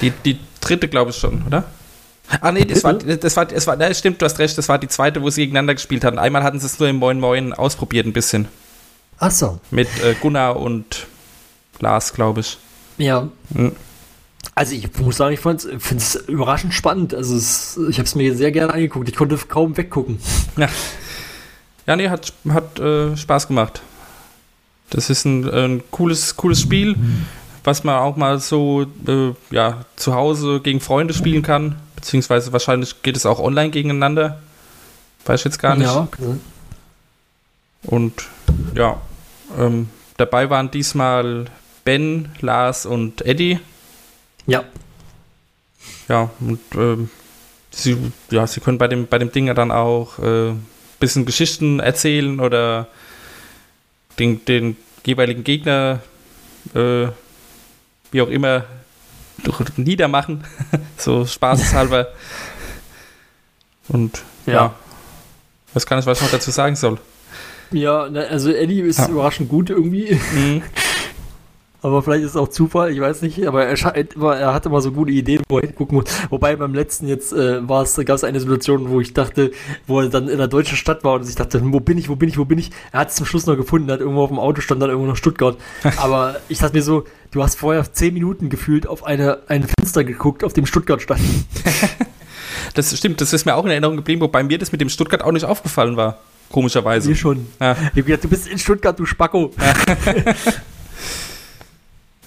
Die, die dritte, glaube ich schon, oder? Ah, nee, das war, das war, das war, das stimmt, du hast recht, das war die zweite, wo sie gegeneinander gespielt hatten. Einmal hatten sie es nur im Moin Moin ausprobiert, ein bisschen. Ach so. Mit äh, Gunnar und Lars, glaube ich. Ja. Hm. Also ich muss sagen, ich finde es überraschend spannend. Also es, ich habe es mir sehr gerne angeguckt. Ich konnte kaum weggucken. Ja. Ja, nee, hat, hat äh, Spaß gemacht. Das ist ein, ein cooles, cooles Spiel, was man auch mal so äh, ja, zu Hause gegen Freunde spielen kann. Beziehungsweise wahrscheinlich geht es auch online gegeneinander. Weiß ich jetzt gar nicht. Ja. Und ja, ähm, dabei waren diesmal Ben, Lars und Eddie. ja. Ja, und ähm, sie, ja, sie können bei dem, bei dem Ding ja dann auch äh, bisschen Geschichten erzählen oder den, den jeweiligen Gegner, äh, wie auch immer, niedermachen. so spaßeshalber. Und ja. Ja. weiß gar nicht, was ich noch dazu sagen soll. Ja, also Eddie ist Ja. überraschend gut irgendwie. Mhm. Aber vielleicht ist es auch Zufall, ich weiß nicht. Aber er, immer- er hatte immer so gute Ideen, wo er hingucken muss. Wobei beim letzten jetzt äh, war es, gab es eine Situation, wo ich dachte, wo er dann in der deutschen Stadt war und ich dachte, wo bin ich, wo bin ich, wo bin ich? Er hat es zum Schluss noch gefunden, er hat irgendwo auf dem Auto stand dann irgendwo noch Stuttgart. Aber ich dachte mir so, du hast vorher zehn Minuten gefühlt auf eine, ein Fenster geguckt, auf dem Stuttgart stand. Das stimmt, das ist mir auch in Erinnerung geblieben, wobei mir das mit dem Stuttgart auch nicht aufgefallen war. Komischerweise. Mir schon. Ja, Ich hab gedacht, du bist in Stuttgart, du Spacko. ja,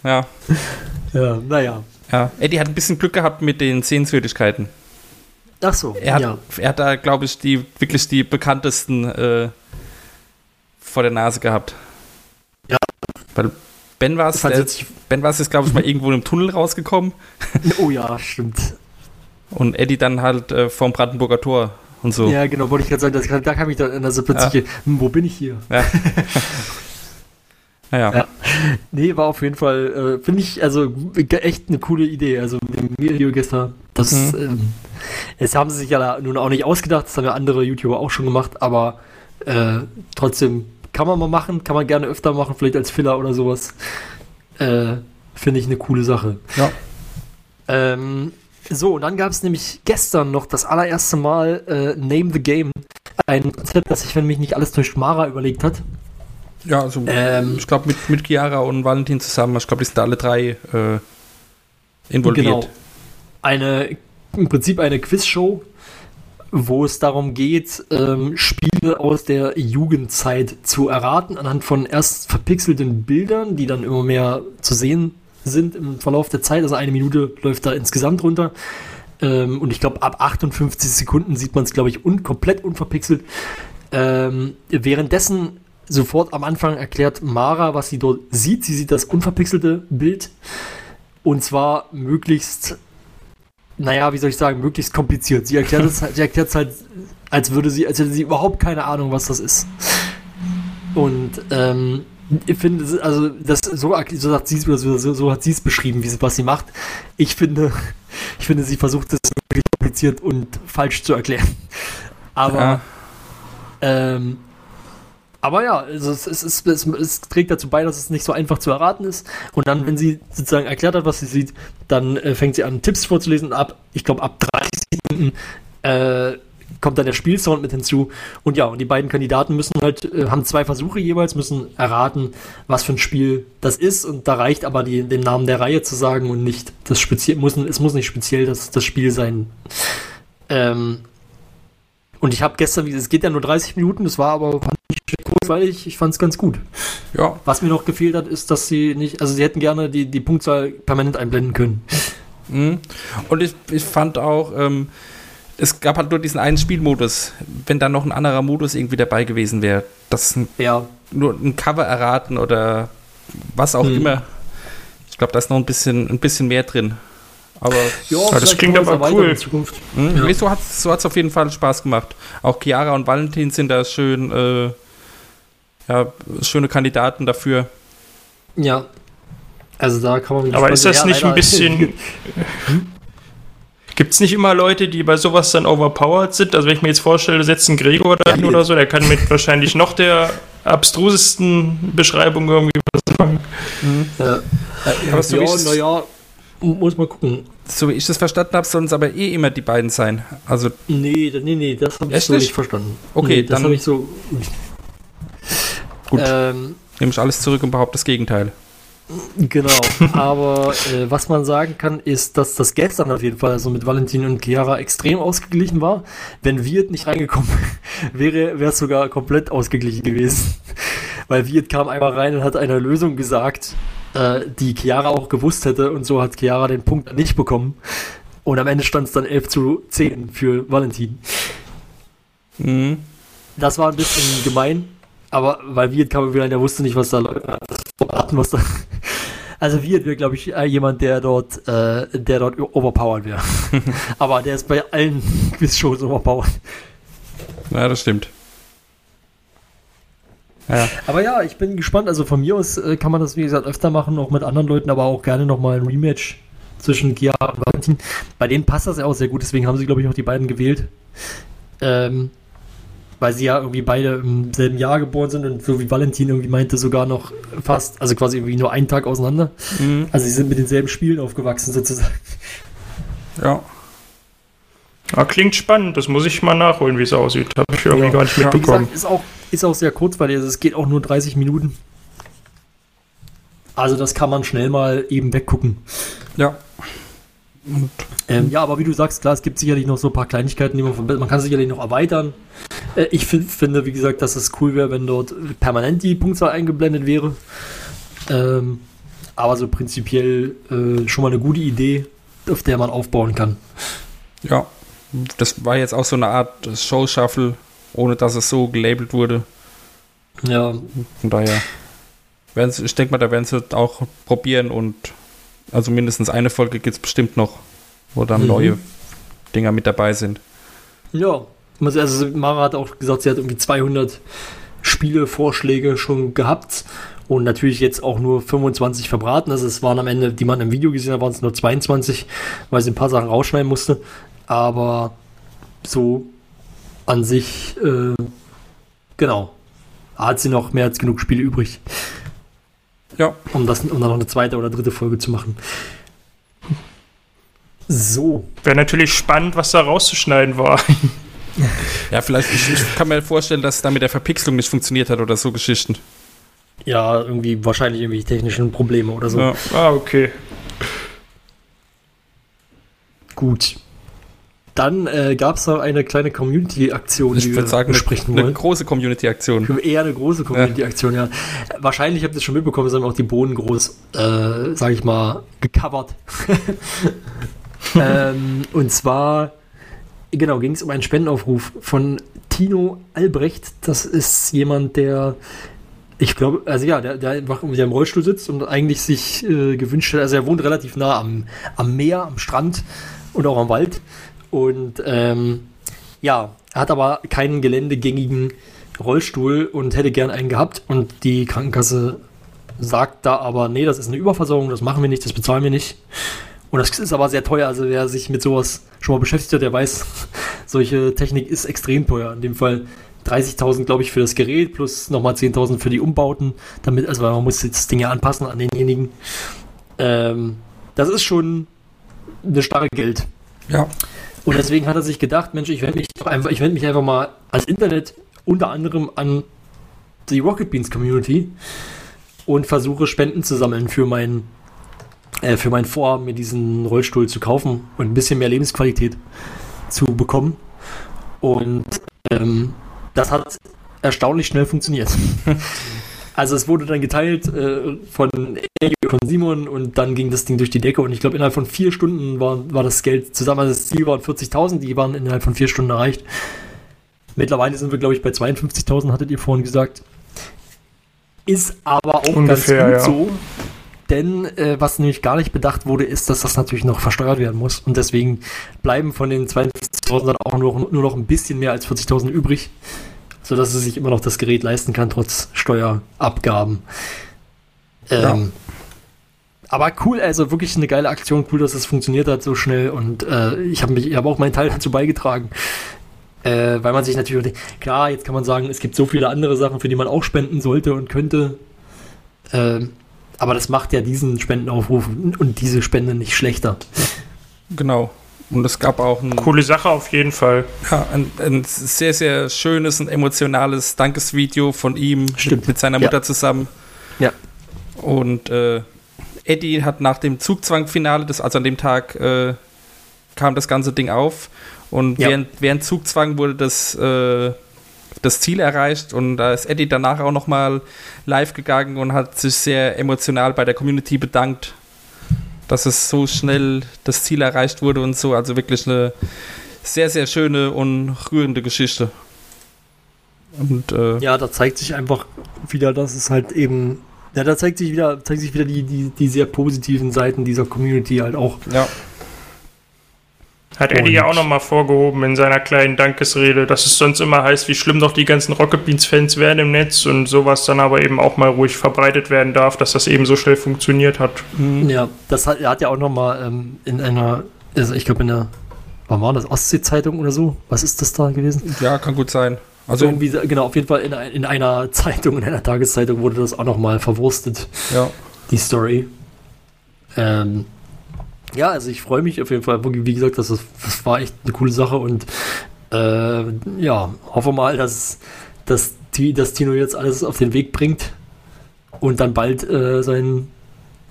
Ja, naja. ja. Eddie hat ein bisschen Glück gehabt mit den Sehenswürdigkeiten. Ach so, Er hat, ja. er hat da, glaube ich, die wirklich die bekanntesten äh, vor der Nase gehabt. Ja. Weil Ben war es, Ben war es jetzt, glaube ich, mal irgendwo einem Tunnel rausgekommen Oh ja, stimmt. und Eddie dann halt äh, vom Brandenburger Tor und so. Ja, genau, wollte ich gerade sagen, das, da kam ich dann in der so plötzlich, hm, wo bin ich hier? Naja. Ja. Nee, war auf jeden Fall, äh, finde ich, also echt eine coole Idee. Also mit dem Video gestern, das, Mhm. ähm, das haben sie sich ja nun auch nicht ausgedacht, das haben ja andere YouTuber auch schon gemacht, aber äh, trotzdem kann man mal machen, kann man gerne öfter machen, vielleicht als Filler oder sowas. Äh, finde ich eine coole Sache. Ja. Ähm, so, und dann gab es nämlich gestern noch das allererste Mal äh, Name the Game. Ein Konzept, das sich, wenn mich nicht alles täuscht, Mara überlegt hat. Ja, also Ähm, ich glaube mit, mit Chiara und Valentin zusammen, ich glaube, die sind da alle drei äh, involviert. Genau. Eine, im Prinzip eine Quizshow, wo es darum geht, ähm, Spiele aus der Jugendzeit zu erraten, anhand von erst verpixelten Bildern, die dann immer mehr zu sehen sind im Verlauf der Zeit. Also eine Minute läuft da insgesamt runter. Ähm, und ich glaube, ab 58 Sekunden sieht man es, glaube ich, un komplett unverpixelt. Ähm, währenddessen sofort am Anfang erklärt Mara, was sie dort sieht. Sie sieht das unverpixelte Bild. Und zwar möglichst, naja, wie soll ich sagen, möglichst kompliziert. Sie erklärt es sie erklärt es halt, als würde sie, als hätte sie überhaupt keine Ahnung, was das ist. Und ähm, ich finde, also das so, so sagt sie es, so, so hat sie es beschrieben, wie sie, was sie macht. Ich finde, ich finde, sie versucht es wirklich kompliziert und falsch zu erklären. Aber Ja. ähm, aber ja, also es, es, es, es, es trägt dazu bei, dass es nicht so einfach zu erraten ist. Und dann, wenn sie sozusagen erklärt hat, was sie sieht, dann äh, fängt sie an, Tipps vorzulesen. Und ab, ich glaube, ab 30 Sekunden äh, kommt dann der Spielsound mit hinzu. Und ja, und die beiden Kandidaten müssen halt, äh, haben zwei Versuche jeweils, müssen erraten, was für ein Spiel das ist. Und da reicht aber die, den Namen der Reihe zu sagen und nicht das speziell, muss, es muss nicht speziell das, das Spiel sein. Ähm, und ich habe gestern, es geht ja nur 30 Minuten, das war aber fand ich kurzweilig, ich fand es ganz gut. Ja, Was mir noch gefehlt hat, ist, dass sie nicht, also sie hätten gerne die, die Punktzahl permanent einblenden können. Mhm. Und ich, ich fand auch, ähm, es gab halt nur diesen einen Spielmodus. Wenn da noch ein anderer Modus irgendwie dabei gewesen wäre, das ein, Ja, nur ein Cover erraten oder was auch Mhm. immer. Ich glaube, da ist noch ein bisschen, ein bisschen mehr drin. Aber ja, das klingt aber cool. In Zukunft. mh, Ja. so hat es auf jeden Fall Spaß gemacht. Auch Chiara und Valentin sind da schön, äh, ja, schöne Kandidaten dafür. Ja. Also da kann man Aber ist das ja, nicht ein bisschen. Gibt es nicht immer Leute, die bei sowas dann overpowered sind? Also wenn ich mir jetzt vorstelle, setzt ein Gregor da hin oder so, der kann mit wahrscheinlich noch der abstrusesten Beschreibung irgendwie was anfangen. Ja, Aber so wie ja, ich's- naja, muss mal gucken. So wie ich das verstanden habe, sollen es aber eh immer die beiden sein. Also, Nee, nee, nee, das habe ich so nicht? nicht verstanden. Okay, nee, das dann- habe ich so. Gut. Ähm, nehme ich alles zurück und behaupte das Gegenteil. Genau, aber äh, was man sagen kann, ist, dass das gestern auf jeden Fall also mit Valentin und Chiara extrem ausgeglichen war. Wenn Wirt nicht reingekommen wäre, wäre es sogar komplett ausgeglichen gewesen. Weil Wirt kam einmal rein und hat eine Lösung gesagt, äh, die Chiara auch gewusst hätte und so hat Chiara den Punkt nicht bekommen. Und am Ende stand es dann 11 zu 10 für Valentin. Mhm. Das war ein bisschen gemein, aber weil Wirt kam wieder rein, der wusste nicht, was da läuft. Was da. Also Wirt wäre, glaube ich, äh, jemand, der dort, äh, der dort overpowered wäre. aber der ist bei allen Quizshows overpowered. Ja, das stimmt. Ja, Aber ja, ich bin gespannt. Also von mir aus äh, kann man das, wie gesagt, öfter machen, auch mit anderen Leuten, aber auch gerne nochmal ein Rematch zwischen Chiara und Valentin. Bei denen passt das ja auch sehr gut, deswegen haben sie, glaube ich, auch die beiden gewählt. Ähm, weil sie ja irgendwie beide im selben Jahr geboren sind und so wie Valentin irgendwie meinte, sogar noch fast, also quasi irgendwie nur einen Tag auseinander. mhm. Also sie sind mit denselben Spielen aufgewachsen sozusagen. ja. Ja, klingt spannend, das muss ich mal nachholen, wie es aussieht. Habe ich irgendwie Ja. gar nicht mitbekommen. gesagt, ist auch, ist auch sehr kurz, weil es geht auch nur 30 Minuten. Also das kann man schnell mal eben weggucken. Ja. Ähm, ja, aber wie du sagst, klar, es gibt sicherlich noch so ein paar Kleinigkeiten, die man verbessern. Man kann sicherlich noch erweitern. Äh, ich find, finde, wie gesagt, dass es cool wäre, wenn dort permanent die Punktzahl eingeblendet wäre. Ähm, aber so prinzipiell äh, schon mal eine gute Idee, auf der man aufbauen kann. ja, das war jetzt auch so eine Art Show-Shuffle, ohne dass es so gelabelt wurde. Ja, Von daher, ich denke mal, da werden sie auch probieren und also mindestens eine Folge gibt es bestimmt noch, wo dann Mhm. neue Dinger mit dabei sind. ja. Also Mara hat auch gesagt, sie hat irgendwie 200 Spielevorschläge schon gehabt und natürlich jetzt auch nur 25 verbraten. Also es waren am Ende, die man im Video gesehen hat, waren es nur 22, weil sie ein paar Sachen rausschneiden musste. Aber so an sich, äh, genau, hat sie noch mehr als genug Spiele übrig, Ja, um, das, um dann noch eine zweite oder dritte Folge zu machen. So, Wäre natürlich spannend, was da rauszuschneiden war. ja, vielleicht, ich, ich kann mir vorstellen, dass es da mit der Verpixelung nicht funktioniert hat oder so Geschichten. ja, irgendwie wahrscheinlich irgendwie technischen Probleme oder so. Ja. Ah, okay. Gut. Dann äh, gab es noch eine kleine Community-Aktion, Ich die wir würde sagen, eine, besprechen eine wollen. große Community-Aktion. Eher eine große Community-Aktion, ja. Wahrscheinlich habt ihr es schon mitbekommen, es haben auch die Bohnen groß, äh, sag ich mal, gecovert. ähm, und zwar, genau, ging es um einen Spendenaufruf von Tino Albrecht. Das ist jemand, der, ich glaube, also ja, der, der einfach der im Rollstuhl sitzt und eigentlich sich äh, gewünscht hat, also er wohnt relativ nah am, am Meer, am Strand und auch am Wald. Und ähm, ja, er hat aber keinen geländegängigen Rollstuhl und hätte gern einen gehabt. Und die Krankenkasse sagt da aber, nee, das ist eine Überversorgung, das machen wir nicht, das bezahlen wir nicht. Und das ist aber sehr teuer. Also wer sich mit sowas schon mal beschäftigt hat, der weiß, solche Technik ist extrem teuer. In dem Fall 30.000, glaube ich, für das Gerät plus nochmal 10.000 für die Umbauten. Damit, also man muss das Ding ja anpassen an denjenigen. Ähm, das ist schon eine starre Geld. Ja. Und deswegen hat er sich gedacht, Mensch, ich wende mich einfach, ich wende mich einfach mal ans Internet unter anderem an die Rocket Beans Community und versuche Spenden zu sammeln für mein äh, für mein Vorhaben, mir diesen Rollstuhl zu kaufen und ein bisschen mehr Lebensqualität zu bekommen. Und ähm, das hat erstaunlich schnell funktioniert. Also es wurde dann geteilt äh, von Elio, von Simon und dann ging das Ding durch die Decke und ich glaube innerhalb von vier Stunden war, war das Geld zusammen, also das Ziel waren 40.000, die waren innerhalb von vier Stunden erreicht. Mittlerweile sind wir glaube ich bei 52.000, hattet ihr vorhin gesagt. Ist aber auch Ungefähr, ganz gut ja. so, denn äh, was nämlich gar nicht bedacht wurde, ist, dass das natürlich noch versteuert werden muss und deswegen bleiben von den 52.000 dann auch nur, nur noch ein bisschen mehr als 40.000 übrig sodass es sich immer noch das Gerät leisten kann, trotz Steuerabgaben. Ähm, aber cool, also wirklich eine geile Aktion, cool, dass es funktioniert hat so schnell und äh, ich habe habe auch meinen Teil dazu beigetragen. Äh, weil man sich natürlich, klar, jetzt kann man sagen, es gibt so viele andere Sachen, für die man auch spenden sollte und könnte. Ähm, aber das macht ja diesen Spendenaufruf und diese Spende nicht schlechter. Genau. Und es gab auch ein, Coole Sache auf jeden Fall. ja, ein, ein sehr, sehr schönes und emotionales Dankesvideo von ihm Stimmt. mit seiner Ja. Mutter zusammen. Ja. Und äh, Eddie hat nach dem Zugzwangfinale, das, also an dem Tag äh, kam das ganze Ding auf. Und Ja. während, während Zugzwang wurde das, äh, das Ziel erreicht. Und da ist Eddie danach auch nochmal live gegangen und hat sich sehr emotional bei der Community bedankt, dass es so schnell das Ziel erreicht wurde und so. Also wirklich eine sehr, sehr schöne und rührende Geschichte. Und äh, Ja, da zeigt sich einfach wieder, dass es halt eben, ja, da zeigt sich wieder, zeigt sich wieder die, die, die sehr positiven Seiten dieser Community halt auch. ja. Hat Eddie ja auch nochmal vorgehoben in seiner kleinen Dankesrede, dass es sonst immer heißt, wie schlimm doch die ganzen Rocket Beans-Fans werden im Netz und sowas dann aber eben auch mal ruhig verbreitet werden darf, dass das eben so schnell funktioniert hat. Ja, das hat, er hat ja auch nochmal ähm, in einer, also ich glaube in der, wann war das, Ostsee-Zeitung oder so? Was ist das da gewesen? ja, kann gut sein. Also irgendwie, genau, auf jeden Fall in, in einer Zeitung, in einer Tageszeitung wurde das auch nochmal verwurstet, ja. die Story. Ähm, ja, also ich freue mich auf jeden Fall, wie gesagt, das, ist, das war echt eine coole Sache und äh, ja, hoffe mal, dass, dass, Ti- dass Tino jetzt alles auf den Weg bringt und dann bald äh, sein,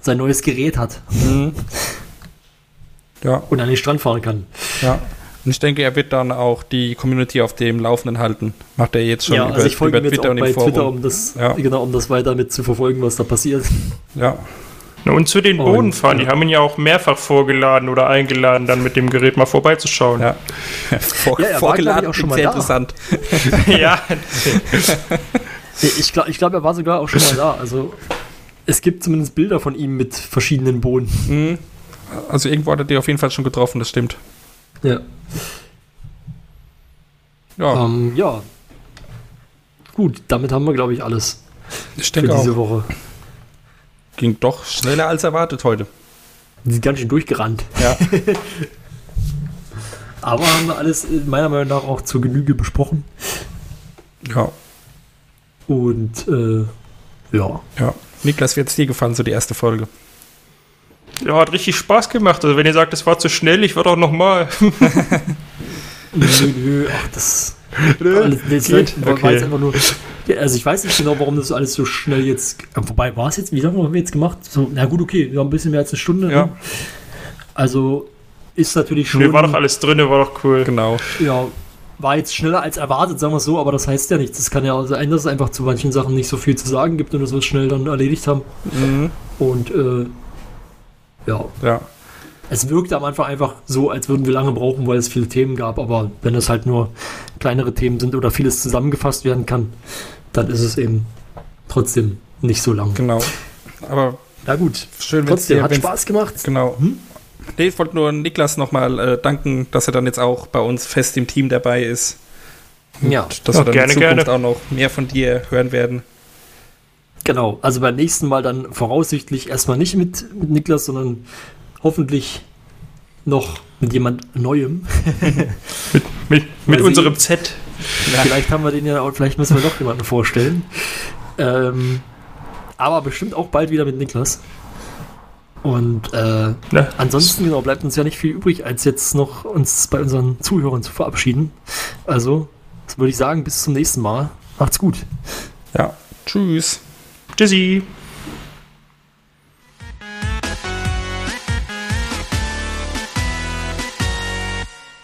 sein neues Gerät hat Mhm. Ja, und an den Strand fahren kann. ja. Und ich denke, er wird dann auch die Community auf dem Laufenden halten. Macht er jetzt schon ja, über, also ich folge über ihm jetzt Twitter auch bei. Twitter, um das, Ja. genau, um das weiter mit zu verfolgen, was da passiert. Ja, Na, Und zu den Und, Bodenfahren, die ja. haben ihn ja auch mehrfach vorgeladen oder eingeladen, dann mit dem Gerät mal vorbeizuschauen. ja. Vor, Ja, er war, vorgeladen ich, auch schon mal sehr da. interessant. ja. Ich glaube, ich glaub, er war sogar auch schon mal da. Also es gibt zumindest Bilder von ihm mit verschiedenen Bohnen. Mhm. Also irgendwo hat er die auf jeden Fall schon getroffen, das stimmt. Ja. Ja, Ähm, ja. Gut, damit haben wir, glaube ich, alles ich für diese auch. Woche. Ging doch schneller als erwartet heute. Die sind ganz schön durchgerannt. Ja. Aber haben wir alles äh, meiner Meinung nach auch zur Genüge besprochen. Ja, Und äh, ja. ja. Niklas, wie hat es dir gefallen, so die erste Folge? ja, hat richtig Spaß gemacht. Also wenn ihr sagt, es war zu schnell, ich würde auch nochmal. Nö, nö, ach, das. Alles, das war, war Okay. jetzt einfach nur. Ja, also ich weiß nicht genau, warum das alles so schnell jetzt. Wobei, war es jetzt, wie lange haben wir jetzt gemacht? So, na gut, okay, wir haben ein bisschen mehr als eine Stunde. Ja. Ne? Also ist natürlich schon. Mir war doch alles drin, war doch cool. Genau. ja, war jetzt schneller als erwartet, sagen wir es so, aber das heißt ja nichts. Das kann ja also sein, dass es einfach zu manchen Sachen nicht so viel zu sagen gibt und dass wir es schnell dann erledigt haben. Mhm. Und äh, ja, Ja. Es wirkte am Anfang einfach so, als würden wir lange brauchen, weil es viele Themen gab. Aber wenn es halt nur kleinere Themen sind oder vieles zusammengefasst werden kann, dann ist es eben trotzdem nicht so lang. Genau. Aber Na gut, schön, wenn es trotzdem dir hat Spaß gemacht. Genau. Hm? Nee, ich wollte nur Niklas nochmal äh, danken, dass er dann jetzt auch bei uns fest im Team dabei ist. Ja, Dass Ja, wir dann gerne, in Zukunft gerne. auch noch mehr von dir hören werden. genau. Also beim nächsten Mal dann voraussichtlich erstmal nicht mit, mit Niklas, sondern hoffentlich noch mit jemand Neuem. Mit, mit Mal unserem Z. Vielleicht haben wir den ja auch, vielleicht müssen wir doch jemanden vorstellen. Ähm, aber bestimmt auch bald wieder mit Niklas. Und äh, Ne? ansonsten genau, bleibt uns ja nicht viel übrig, als jetzt noch uns bei unseren Zuhörern zu verabschieden. Also, das würde ich sagen, bis zum nächsten Mal. Macht's gut. Ja. Tschüss. Tschüssi.